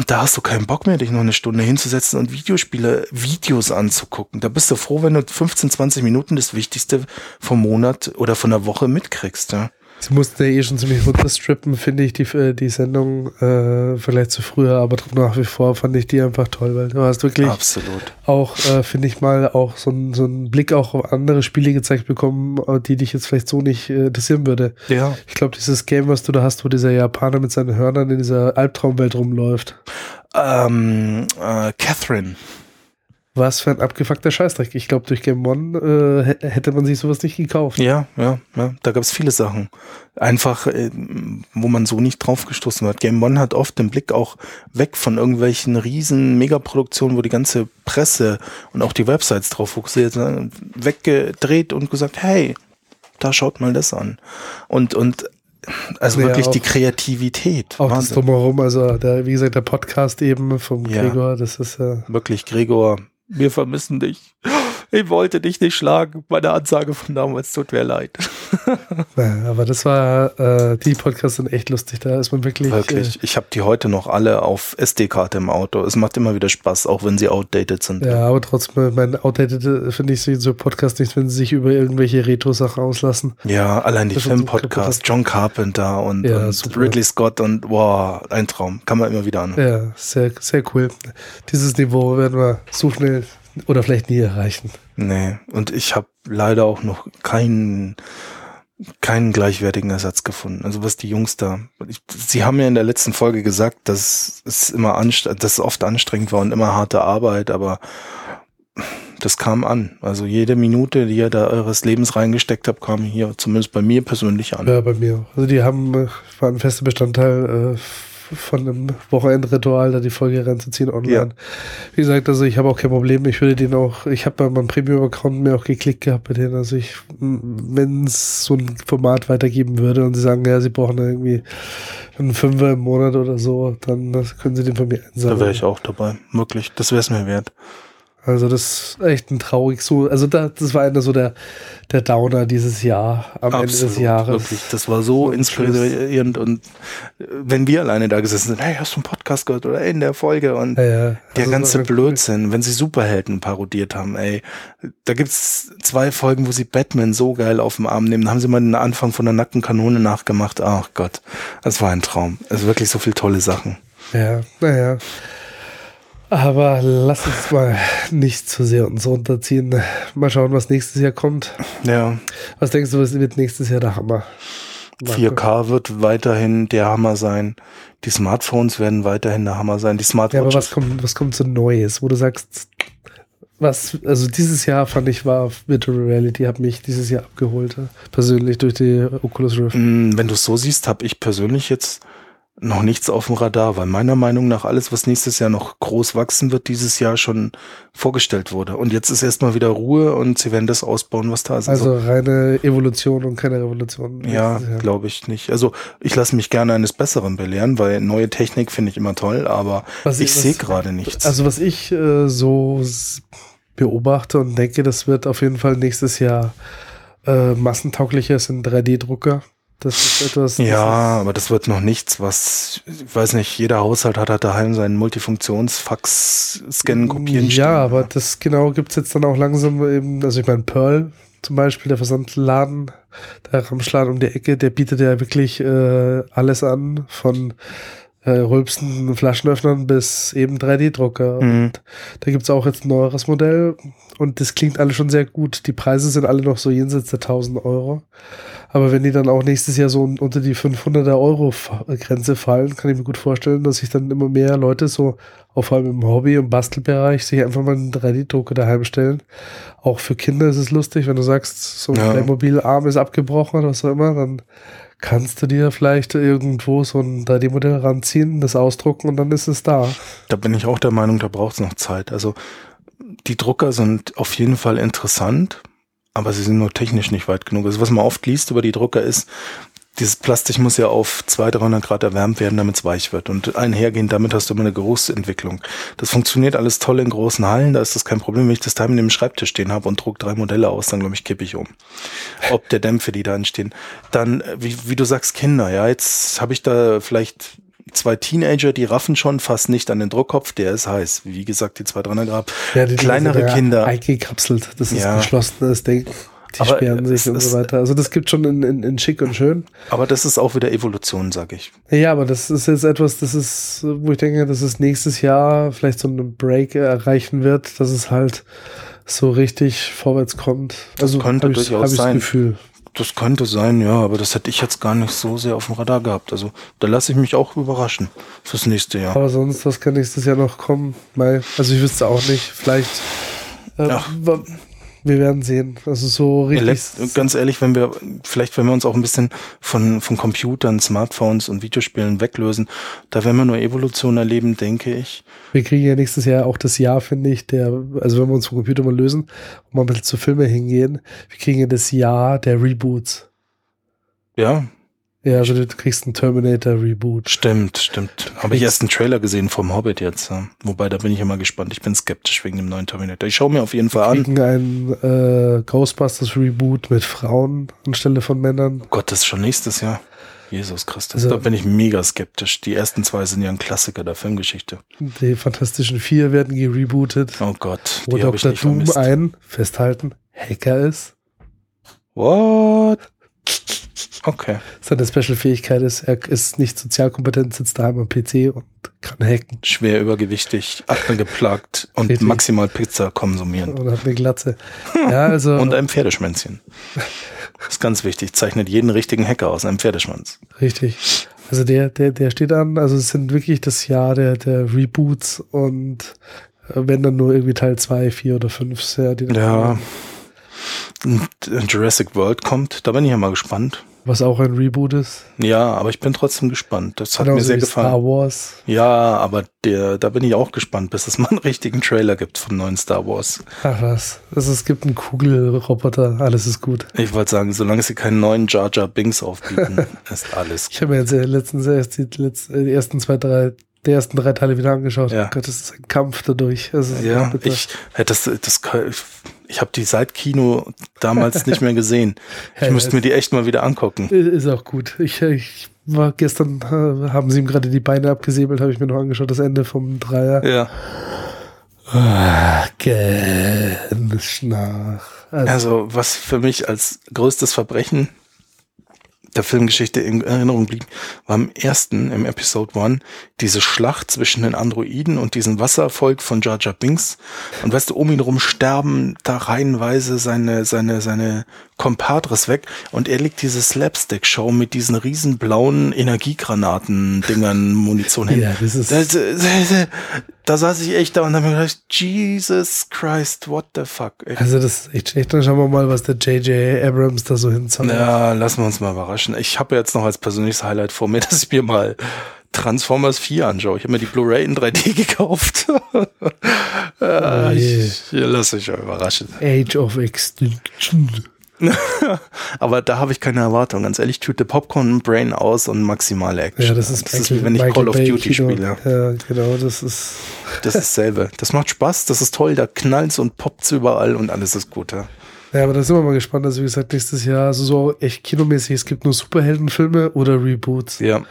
Und da hast du keinen Bock mehr, dich noch eine Stunde hinzusetzen und Videospiele, Videos anzugucken. Da bist du froh, wenn du 15, 20 Minuten das Wichtigste vom Monat oder von der Woche mitkriegst, ja. Sie mussten ja eh schon ziemlich runterstrippen, finde ich, die, äh, die Sendung, äh, vielleicht zu früher, aber nach wie vor fand ich die einfach toll, weil du hast wirklich Absolut. auch, äh, finde ich mal, auch so, ein, so einen Blick auch auf andere Spiele gezeigt bekommen, äh, die dich jetzt vielleicht so nicht äh, interessieren würde. Ja. Ich glaube, dieses Game, was du da hast, wo dieser Japaner mit seinen Hörnern in dieser Albtraumwelt rumläuft. Ähm, äh, Catherine. Was für ein abgefuckter Scheißdreck. Ich glaube, durch Game One äh, hä- hätte man sich sowas nicht gekauft. Ja, ja, ja. Da gab es viele Sachen. Einfach, äh, wo man so nicht drauf gestoßen hat. Game One hat oft den Blick auch weg von irgendwelchen riesen Megaproduktionen, wo die ganze Presse und auch die Websites drauf fokussiert sind, weggedreht und gesagt, hey, da schaut mal das an. Und, und also Ja, wirklich die auch- Kreativität. Auch das Wahnsinn. drumherum, also der, wie gesagt, der Podcast eben vom Ja. Gregor, das ist äh, Wirklich, Gregor, wir vermissen dich. Ich wollte dich nicht schlagen. Meine Ansage von damals tut mir leid. (laughs) aber das war, äh, die Podcasts sind echt lustig, da ist man wirklich, Wirklich. Ich habe die heute noch alle auf SD-Karte im Auto. Es macht immer wieder Spaß, auch wenn sie outdated sind. Äh, ja, aber trotzdem, mein Outdated äh, finde ich so Podcast nicht, wenn sie sich über irgendwelche Retro-Sachen auslassen. Ja, allein die Filmpodcasts, John Carpenter und, Ja, und. Ridley Scott und wow, ein Traum. Kann man immer wieder an. Ja, sehr, sehr cool. Dieses Niveau werden wir so schnell oder vielleicht nie erreichen. Nee. Und ich habe leider auch noch keinen keinen gleichwertigen Ersatz gefunden. Also was die Jungs da. Ich, sie haben ja in der letzten Folge gesagt, dass es immer anstre dass es oft anstrengend war und immer harte Arbeit, aber das kam an. Also jede Minute, die ihr da eures Lebens reingesteckt habt, kam hier zumindest bei mir persönlich an. Ja, bei mir. auch. Also die haben, äh, waren ein fester Bestandteil äh, von einem Wochenendritual, da die Folge reinzuziehen online. Ja. Wie gesagt, also ich habe auch kein Problem. Ich würde den auch, ich habe bei meinem Premium-Account mir auch geklickt gehabt bei denen. Also ich, wenn es so ein Format weitergeben würde und sie sagen, ja, sie brauchen da irgendwie einen Fünfer im Monat oder so, dann das können sie den von mir Da einsammeln. wäre ich auch dabei. Wirklich. Das wäre es mir wert. Also das ist echt ein traurig so. Also da, das war einer so der, der Downer dieses Jahr, am Ende des Jahres. Wirklich. Das war so Und inspirierend und äh, wenn wir alleine da gesessen sind, hey, hast du einen Podcast gehört oder in der Folge und Ja, ja. der Also das ganze war cool. Blödsinn, wenn sie Superhelden parodiert haben, ey. Da gibt's zwei Folgen, wo sie Batman so geil auf den Arm nehmen. Da haben sie mal den Anfang von der nackten Kanone nachgemacht. Ach Gott, das war ein Traum. Also wirklich so viele tolle Sachen. Ja, naja. Aber lass uns mal nicht zu sehr uns runterziehen. Mal schauen, was nächstes Jahr kommt. Ja, Was denkst du, was wird nächstes Jahr der Hammer? Marco? 4K wird weiterhin der Hammer sein. Die Smartphones werden weiterhin der Hammer sein. Die Ja, aber Smartwatches. was kommt, was kommt so Neues, wo du sagst, was, also dieses Jahr fand ich war Virtual Reality, hat mich dieses Jahr abgeholt, äh, persönlich durch die Oculus Rift. Mm, Wenn du es so siehst, habe ich persönlich jetzt noch nichts auf dem Radar, weil meiner Meinung nach alles, was nächstes Jahr noch groß wachsen wird, dieses Jahr schon vorgestellt wurde. Und jetzt ist erstmal wieder Ruhe und sie werden das ausbauen, was da ist. Also reine Evolution und keine Revolution. ja, glaube ich nicht. Also ich lasse mich gerne eines Besseren belehren, weil neue Technik finde ich immer toll, aber Was ich was- sehe gerade nichts. Also was ich äh, so beobachte und denke, das wird auf jeden Fall nächstes Jahr äh, massentauglicher sind 3D-Drucker. Das ist etwas. das ja, aber das wird noch nichts, was, ich weiß nicht, jeder Haushalt hat halt daheim seinen Multifunktionsfax scannen, kopieren. Ja, stehen. aber das genau gibt's jetzt dann auch langsam eben, also ich meine, Pearl zum Beispiel, der Versandladen, der Ramschladen um die Ecke, der bietet ja wirklich äh, alles an, von äh, rülpsenden Flaschenöffnern bis eben 3D-Drucker. Mhm. Und da gibt's auch jetzt ein neueres Modell und das klingt alles schon sehr gut. Die Preise sind alle noch so jenseits der 1000 Euro. Aber wenn die dann auch nächstes Jahr so unter die 500er Euro Fa- Grenze fallen, kann ich mir gut vorstellen, dass sich dann immer mehr Leute so, vor allem im Hobby- und Bastelbereich, sich einfach mal einen 3D-Drucker daheim stellen. Auch für Kinder ist es lustig, wenn du sagst, so ein Ja. Playmobil-Arm ist abgebrochen oder was auch immer, dann kannst du dir vielleicht irgendwo so ein 3D-Modell ranziehen, das ausdrucken und dann ist es da. Da bin ich auch der Meinung, da braucht es noch Zeit. Also die Drucker sind auf jeden Fall interessant, aber sie sind nur technisch nicht weit genug. Also was man oft liest über die Drucker ist, dieses Plastik muss ja auf 200, 300 Grad erwärmt werden, damit es weich wird. Und einhergehend damit hast du immer eine Geruchsentwicklung. Das funktioniert alles toll in großen Hallen, da ist das kein Problem. Wenn ich das Teil in dem Schreibtisch stehen habe und druck drei Modelle aus, dann glaube ich, kippe ich um. Ob der Dämpfe, die da entstehen. Dann, wie, wie du sagst, Kinder, ja, jetzt habe ich da vielleicht zwei Teenager, die raffen schon fast nicht an den Druckkopf, der ist heiß. Wie gesagt, die zwei 300 Grad. Ja, die Kleinere ja Kinder. Eingekapselt, das ist Ja. ein geschlossenes Ding. Die Aber sperren sich und so weiter. Also das gibt schon in, in, in schick und schön. Aber das ist auch wieder Evolution, sag ich. Ja, aber das ist jetzt etwas, das ist, wo ich denke, dass es nächstes Jahr vielleicht so einen Break erreichen wird, dass es halt so richtig vorwärts kommt. Also könnte hab ich, durchaus ich sein. das Gefühl. Das könnte sein, ja, aber das hätte ich jetzt gar nicht so sehr auf dem Radar gehabt. Also da lasse ich mich auch überraschen fürs nächste Jahr. Aber sonst, was kann nächstes Jahr noch kommen? Mai, also ich wüsste auch nicht. Vielleicht, äh, wir werden sehen. Also so richtig. Elekt ganz ehrlich, wenn wir, vielleicht wenn wir uns auch ein bisschen von, von Computern, Smartphones und Videospielen weglösen, da werden wir nur Evolution erleben, denke ich. Wir kriegen ja nächstes Jahr auch das Jahr, finde ich, der, also wenn wir uns vom Computer mal lösen und mal ein bisschen zu Filme hingehen, wir kriegen ja das Jahr der Reboots. Ja, Ja, also du kriegst einen Terminator-Reboot. stimmt, stimmt. Habe ich erst einen Trailer gesehen vom Hobbit jetzt. Ja. Wobei, da bin ich immer gespannt. Ich bin skeptisch wegen dem neuen Terminator. Ich schaue mir auf jeden Fall an. kriegen ein äh, Ghostbusters-Reboot mit Frauen anstelle von Männern. Oh Gott, das ist schon nächstes Jahr. Jesus Christus. Also- da bin ich mega skeptisch. Die ersten zwei sind ja ein Klassiker der Filmgeschichte. Die Fantastischen Vier werden gerebootet. Oh Gott, Wo die habe ich Dr. nicht Doom vermisst. ein, festhalten, Hacker ist. What? Okay. Seine Special-Fähigkeit ist, er ist nicht sozialkompetent, sitzt daheim am PC und kann hacken Schwer übergewichtig, aknegeplagt und Richtig. maximal Pizza konsumieren. und hat eine Glatze. Ja, also Und ein Pferdeschwänzchen. Das ist ganz wichtig. Zeichnet jeden richtigen Hacker aus, einem Pferdeschwanz. richtig. Also der, der, der steht an. Also es sind wirklich das Jahr der, der Reboots und äh, wenn dann nur irgendwie Teil 2, 4 oder 5 sehr die Ja. Äh, Jurassic World kommt, da bin ich ja mal gespannt. Was auch ein Reboot ist. Ja, aber ich bin trotzdem gespannt. Das hat Genauso mir sehr gefallen. Star Wars. Ja, aber der, da bin ich auch gespannt, bis es mal einen richtigen Trailer gibt vom neuen Star Wars. Ach was. Also es gibt einen Kugelroboter, alles ist gut. Ich wollte sagen, solange sie keinen neuen Jar Jar Binks aufbieten, (laughs) ist alles Ich habe mir jetzt äh, letztens erst die, letzten, die ersten zwei, drei, die ersten drei Teile wieder angeschaut. Ja. Gott, das ist ein Kampf dadurch. Ja, ich hätte das, das, ich habe die seit Kino damals (laughs) nicht mehr gesehen. Ich Ja, müsste mir die echt mal wieder angucken. Ist auch gut. Ich, ich war gestern, äh, haben sie ihm gerade die Beine abgesäbelt, habe ich mir noch angeschaut, das Ende vom Dreier. Ja. Ah, ganz nach. Also, Also, was für mich als größtes Verbrechen der Filmgeschichte in Erinnerung blieb, war im ersten, im Episode One, diese Schlacht zwischen den Androiden und diesem Wasservolk von Jar Jar Binks. Und weißt du, um ihn rum sterben da reihenweise seine, seine, seine Compadres weg und er legt diese Slapstick-Show mit diesen riesen blauen Energiegranaten-Dingern (laughs) Munition hin. Ja, das ist- Da, da, da saß ich echt da und habe mir gedacht, Jesus Christ, what the fuck? Ey. also das ist echt schlecht. Dann schauen wir mal, was der J.J. Abrams da so hinzaubert. Ja, lassen wir uns mal überraschen. Ich habe jetzt noch als persönliches Highlight vor mir, (laughs) dass ich mir mal Transformers 4 anschaue. Ich habe mir die Blu-ray in 3D (laughs) gekauft. ja, je. ich, lass mich mal überraschen. Age of Extinction. Aber da habe ich keine Erwartung. Ganz ehrlich, Tüte Popcorn, Brain aus und maximale Action. Ja, das ist, das ist wie wenn ich Michael Call of Bay Duty Kino. spiele. Ja, genau, das ist. Das ist dasselbe. Das macht Spaß, das ist toll, da knallt's und poppt's überall und alles ist gut. Ja. Ja, aber da sind wir mal gespannt. Also, wie gesagt, nächstes Jahr, also so echt kinomäßig, es gibt nur Superheldenfilme oder Reboots. ja.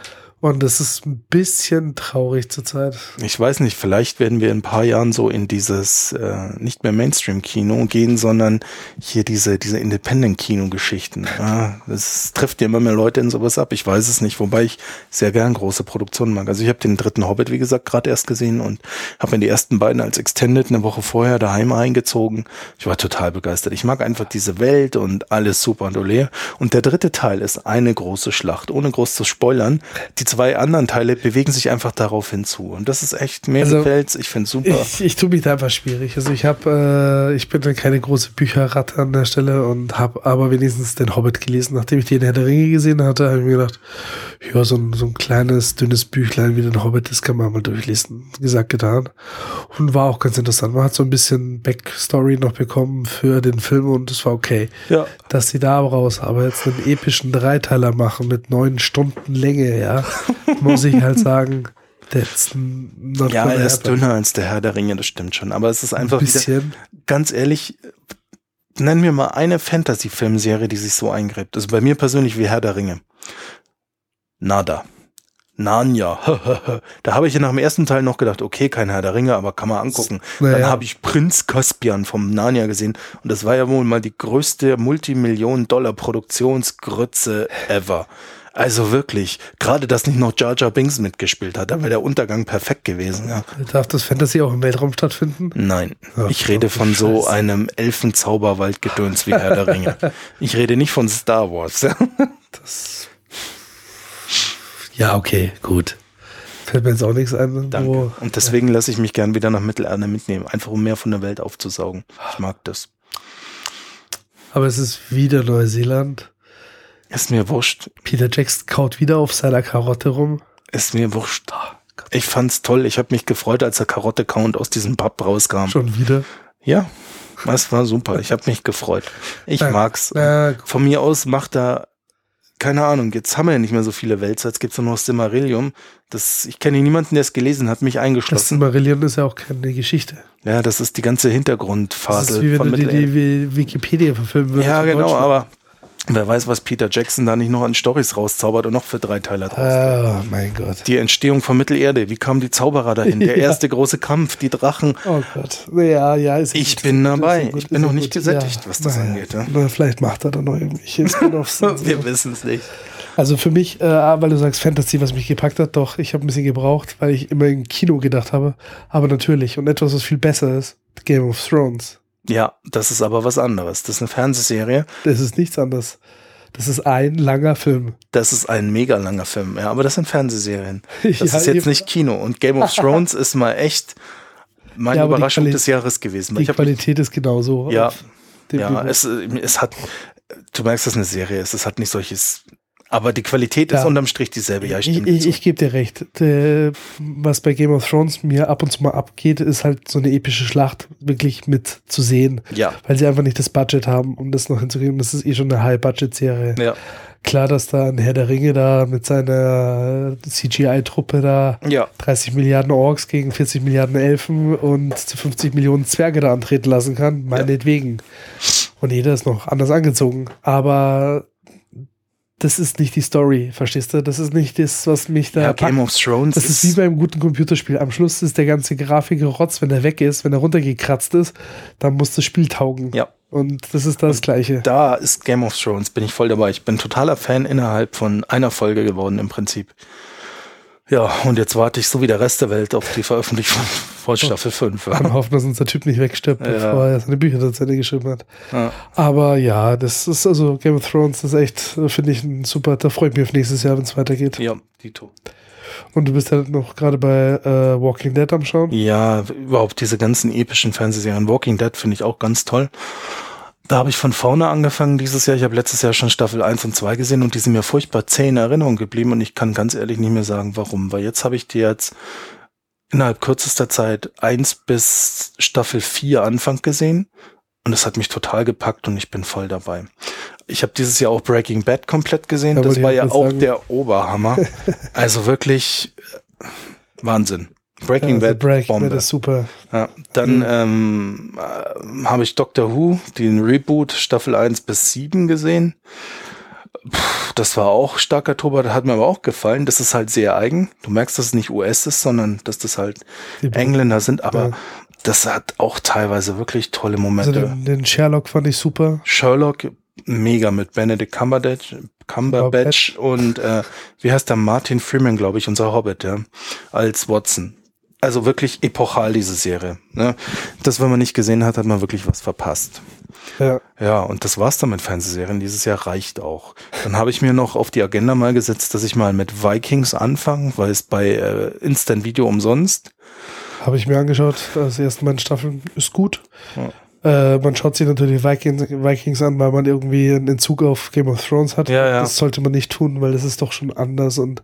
Und das ist ein bisschen traurig zurzeit. Ich weiß nicht, vielleicht werden wir in ein paar Jahren so in dieses äh, nicht mehr Mainstream-Kino gehen, sondern hier diese, diese Independent-Kino-Geschichten. Ja, das trifft ja immer mehr Leute in sowas ab. Ich weiß es nicht, wobei ich sehr gern große Produktionen mag. Also ich habe den dritten Hobbit, wie gesagt, gerade erst gesehen und habe mir die ersten beiden als Extended eine Woche vorher daheim eingezogen. Ich war total begeistert. Ich mag einfach diese Welt und alles super und ole. Und der dritte Teil ist eine große Schlacht, ohne groß zu spoilern. Die zwei anderen Teile bewegen sich einfach darauf hinzu. Und das ist echt, mir Also, gefällt's, ich find's super. Ich, ich tue mich da einfach schwierig. Also ich habe, äh, ich bin dann keine große Bücherratte an der Stelle und habe aber wenigstens den Hobbit gelesen. Nachdem ich den Herr der Ringe gesehen hatte, habe ich mir gedacht, ja, so ein, so ein kleines, dünnes Büchlein wie den Hobbit, das kann man mal durchlesen. Gesagt, getan. Und war auch ganz interessant. Man hat so ein bisschen Backstory noch bekommen für den Film und es war okay. ja. Dass sie da raus aber jetzt einen epischen Dreiteiler machen mit neun Stunden Länge, ja, (laughs) muss ich halt sagen, that's not Ja, er ist dünner als der Herr der Ringe, das stimmt schon. Aber es ist Ein einfach wieder, bisschen. ganz ehrlich, nenn mir mal eine Fantasy-Filmserie, die sich so eingräbt. Also bei mir persönlich wie Herr der Ringe. Nada. Narnia. (laughs) da habe ich ja nach dem ersten Teil noch gedacht, okay, kein Herr der Ringe, aber kann man angucken. Naja. Dann habe ich Prinz Caspian vom Narnia gesehen und das war ja wohl mal die größte Multimillionen-Dollar-Produktionsgrütze ever. Also wirklich, gerade dass nicht noch Jar Jar Binks mitgespielt hat, da wäre der Untergang perfekt gewesen. Ja. Darf das Fantasy auch im Weltraum stattfinden? Nein, Ach, ich rede von so Scheiße. einem Elfenzauberwaldgedöns wie Herr der Ringe. (laughs) Ich rede nicht von Star Wars. Das. Ja, okay, gut. Fällt mir jetzt auch nichts ein. Danke. Und deswegen lasse ich mich gern wieder nach Mittelerde mitnehmen, einfach um mehr von der Welt aufzusaugen. Ich mag das. aber es ist wieder Neuseeland. Ist mir wurscht. Peter Jackson kaut wieder auf seiner Karotte rum. Ist mir wurscht. Ich fand's toll. Ich habe mich gefreut, als der Karotte-Count aus diesem Pub rauskam. Schon wieder. Ja, das war super. Ich habe mich gefreut. Ich Ja. mag's. Na, Von mir aus macht er, keine Ahnung, jetzt haben wir ja nicht mehr so viele Wälzer, jetzt gibt's nur noch Silmarillion. Das, ich kenne niemanden, der es gelesen hat, mich das eingeschlossen. Marillion ist ja auch keine Geschichte. Ja, das ist die ganze Das ist Hintergrundphase wie wenn du die, die Wikipedia verfilmen würdest. Ja, genau, aber wer weiß, was Peter Jackson da nicht noch an Storys rauszaubert und noch für drei Teile draus. Oh mein Gott. Die Entstehung von Mittelerde, wie kamen die Zauberer dahin? Der (laughs) Ja. erste große Kampf, die Drachen. Oh Gott. Ja, ja, ist Ich gut. bin dabei. gut, Ich bin noch gut. nicht gesättigt, was das angeht, ja. Vielleicht macht er da noch irgendwelche Spin-offs. (laughs) und so. Wir wissen es nicht. Also für mich, äh, weil du sagst Fantasy, was mich gepackt hat, doch, ich habe ein bisschen gebraucht, weil ich immer im Kino gedacht habe. Aber natürlich, und etwas, was viel besser ist, Game of Thrones. Ja, das ist aber was anderes. Das ist eine Fernsehserie. Das ist nichts anderes. Das ist ein langer Film. Das ist ein mega langer Film, ja, aber das sind Fernsehserien. (laughs) Das Ja, ist jetzt eben. nicht Kino. Und Game of Thrones ist mal echt meine Ja, Überraschung des Jahres gewesen. Die Qualität ist genauso. Ja, ja, Niveau. es, es hat, du merkst, dass es eine Serie ist. Es hat nicht solches, aber die Qualität ist Ja. unterm Strich dieselbe. Ja, ich, stimmt. ich, ich gebe dir recht. Der, was bei Game of Thrones mir ab und zu mal abgeht, ist halt so eine epische Schlacht wirklich mit zu sehen. ja, Weil sie einfach nicht das Budget haben, um das noch hinzukriegen. Das ist eh schon eine High-Budget-Serie. ja, Klar, dass da ein Herr der Ringe da mit seiner CGI-Truppe da ja. 30 Milliarden Orks gegen 40 Milliarden Elfen und 50 Millionen Zwerge da antreten lassen kann, meinetwegen. Und jeder ist noch anders angezogen. Aber das ist nicht die Story, verstehst du? Das ist nicht das, was mich da Ja, packt. Game of Thrones Das ist wie beim guten Computerspiel. Am Schluss ist der ganze Grafik-Rotz, wenn er weg ist, wenn er runtergekratzt ist, dann muss das Spiel taugen. Ja. Und das ist das Gleiche. da ist Game of Thrones, bin ich voll dabei. Ich bin totaler Fan innerhalb von einer Folge geworden im Prinzip. Ja, und jetzt warte ich so wie der Rest der Welt auf die Veröffentlichung von Staffel 5. Und hoffen, dass unser Typ nicht wegstirbt, Ja. bevor er seine Bücher Ende geschrieben hat. Ja. Aber ja, das ist also Game of Thrones, das ist echt, finde ich, ein super. Da freue ich mich auf nächstes Jahr, wenn es weitergeht. ja, Dito. Und du bist ja noch gerade bei äh, Walking Dead am Schauen. Ja, überhaupt diese ganzen epischen Fernsehserien. Walking Dead finde ich auch ganz toll. Da habe ich von vorne angefangen dieses Jahr. Ich habe letztes Jahr schon Staffel 1 und 2 gesehen und die sind mir furchtbar zäh in Erinnerung geblieben und ich kann ganz ehrlich nicht mehr sagen, warum. Weil jetzt habe ich die jetzt innerhalb kürzester Zeit 1 bis Staffel 4 Anfang gesehen und es hat mich total gepackt und ich bin voll dabei. Ich habe dieses Jahr auch Breaking Bad komplett gesehen. Ja, das war ja auch sagen. der Oberhammer. (laughs) also wirklich äh, Wahnsinn. Breaking Also Bad, Breaking Bombe. Bad ist super. Ja, dann Mhm. ähm, äh, habe ich Doctor Who, den Reboot Staffel 1 bis 7 gesehen. Puh, das war auch starker Tobak, hat mir aber auch gefallen. Das ist halt sehr eigen. Du merkst, dass es nicht US ist, sondern dass das halt Die- Engländer sind, aber Ja. das hat auch teilweise wirklich tolle Also Momente. den, den Sherlock fand ich super. Sherlock, mega mit Benedict Cumberbatch, Cumberbatch und äh, wie heißt der Martin Freeman, glaube ich, unser Hobbit, ja, als Watson. Also wirklich epochal, diese Serie. Ne? Das, wenn man nicht gesehen hat, hat man wirklich was verpasst. Ja. Ja, und das war's dann mit Fernsehserien. Dieses Jahr reicht auch. Dann habe ich mir noch auf die Agenda mal gesetzt, dass ich mal mit Vikings anfange, weil es bei äh, Instant Video umsonst. Habe ich mir angeschaut. Das erste Mal in Staffeln ist gut. Ja. Äh, man schaut sich natürlich Vikings, Vikings an, weil man irgendwie einen Entzug auf Game of Thrones hat. Ja, ja. Das sollte man nicht tun, weil das ist doch schon anders und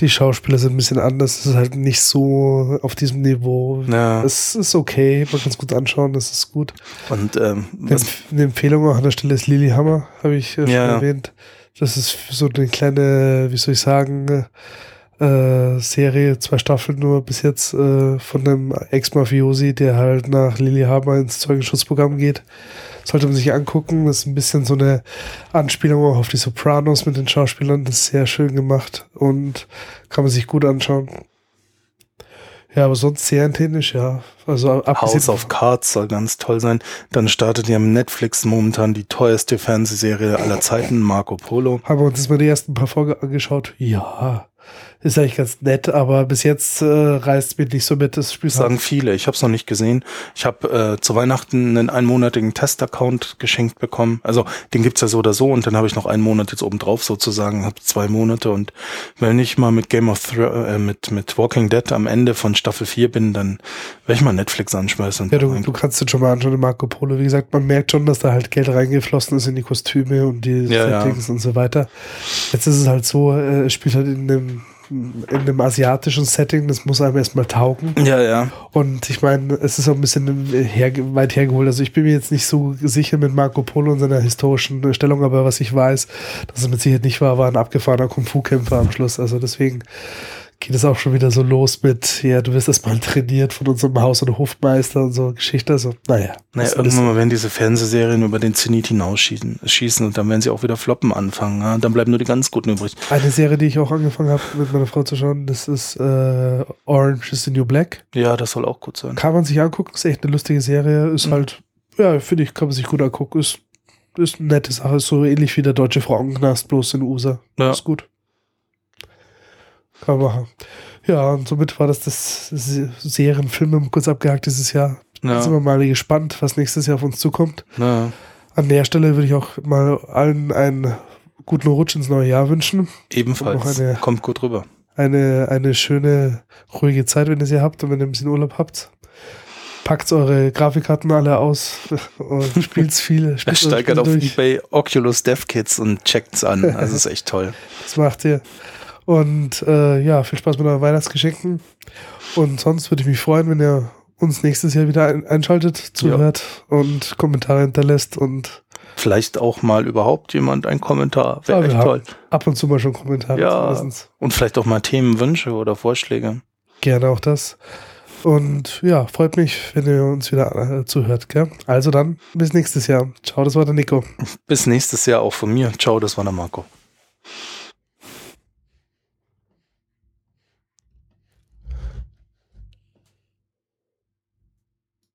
die Schauspieler sind ein bisschen anders. Es ist halt nicht so auf diesem Niveau. Ja. Es ist okay, man kann es gut anschauen, das ist gut. Und ähm, Eine, eine Empfehlung auch an der Stelle ist Lilyhammer, habe ich äh, schon Ja. erwähnt. Das ist so eine kleine, wie soll ich sagen, äh, Serie, zwei Staffeln nur bis jetzt äh, von einem Ex-Mafiosi, der halt nach Lilyhammer ins Zeugenschutzprogramm geht. Sollte man sich angucken. Das ist ein bisschen so eine Anspielung auch auf die Sopranos mit den Schauspielern. Das ist sehr schön gemacht und kann man sich gut anschauen. Ja, aber sonst serientechnisch, ja. Also House of Cards soll ganz toll sein. Dann startet ja Netflix momentan die teuerste Fernsehserie aller Zeiten, Marco Polo. Haben wir uns jetzt mal die ersten paar Folgen angeschaut? Ja. Ist eigentlich ganz nett, aber bis jetzt äh, reißt mir nicht so mit das Spiel. Sagen viele. Ich habe es noch nicht gesehen. Ich habe äh, zu Weihnachten einen einmonatigen Test-Account geschenkt bekommen. Also den gibt's ja so oder so. Und dann habe ich noch einen Monat jetzt obendrauf sozusagen. Habe zwei Monate. Und wenn ich mal mit Game of Thrones, äh, mit, mit Walking Dead am Ende von Staffel 4 bin, dann werde ich mal Netflix anschmeißen. Ja, du, du kannst den schon mal anschauen, Marco Polo. Wie gesagt, man merkt schon, dass da halt Geld reingeflossen ist in die Kostüme und die Ja, ja. Settings und so weiter. Jetzt ist es halt so, äh, es spielt halt in einem, in einem asiatischen Setting, das muss einem erstmal taugen. Ja, ja. Und ich meine, es ist auch ein bisschen her, weit hergeholt. Also ich bin mir jetzt nicht so sicher mit Marco Polo und seiner historischen Stellung, aber was ich weiß, dass es mit Sicherheit nicht war, war ein abgefahrener Kung-Fu-Kämpfer am Schluss. Also deswegen geht es auch schon wieder so los mit, ja, du wirst erst mal trainiert von unserem Haus- und Hofmeister und so Geschichte. Also, naja. Naja, irgendwann mal werden diese Fernsehserien über den Zenit hinausschießen schießen und dann werden sie auch wieder floppen anfangen. Ja? Dann bleiben nur die ganz guten übrig. Eine Serie, die ich auch angefangen habe, mit meiner Frau zu schauen, das ist äh, Orange is the New Black. Ja, das soll auch gut sein. Kann man sich angucken, ist echt eine lustige Serie. Ist Mhm. halt, ja, finde ich, kann man sich gut angucken. Ist, ist eine nette Sache. Ist so ähnlich wie der deutsche Frauenknast, bloß in USA. Ja. Ist gut. Kann man machen. Ja, und somit war das das Se- Serienfilme kurz abgehakt dieses Jahr. Ja. Sind wir mal gespannt, was nächstes Jahr auf uns zukommt. Ja. An der Stelle würde ich auch mal allen einen guten Rutsch ins neue Jahr wünschen. Ebenfalls. Noch eine- Kommt gut rüber. eine, eine schöne, ruhige Zeit, wenn ihr sie habt und wenn ihr ein bisschen Urlaub habt. Packt eure Grafikkarten alle aus (laughs) und spielt's viel. Spielt steigert auf durch. eBay Oculus Dev Kits und checkt's an. Also ist echt toll. Das macht ihr. Und äh, ja, viel Spaß mit euren Weihnachtsgeschenken. Und sonst würde ich mich freuen, wenn ihr uns nächstes Jahr wieder ein einschaltet, zuhört und Kommentare hinterlässt und Vielleicht auch mal überhaupt jemand einen Kommentar. Wäre Ja, echt toll. ab und zu mal schon Kommentare Ja. Und vielleicht auch mal Themenwünsche oder Vorschläge. Gerne auch das. Und ja, freut mich, wenn ihr uns wieder äh, zuhört. Gell? Also dann, bis nächstes Jahr. Ciao, das war der Nico. Bis nächstes Jahr auch von mir. Ciao, das war der Marco.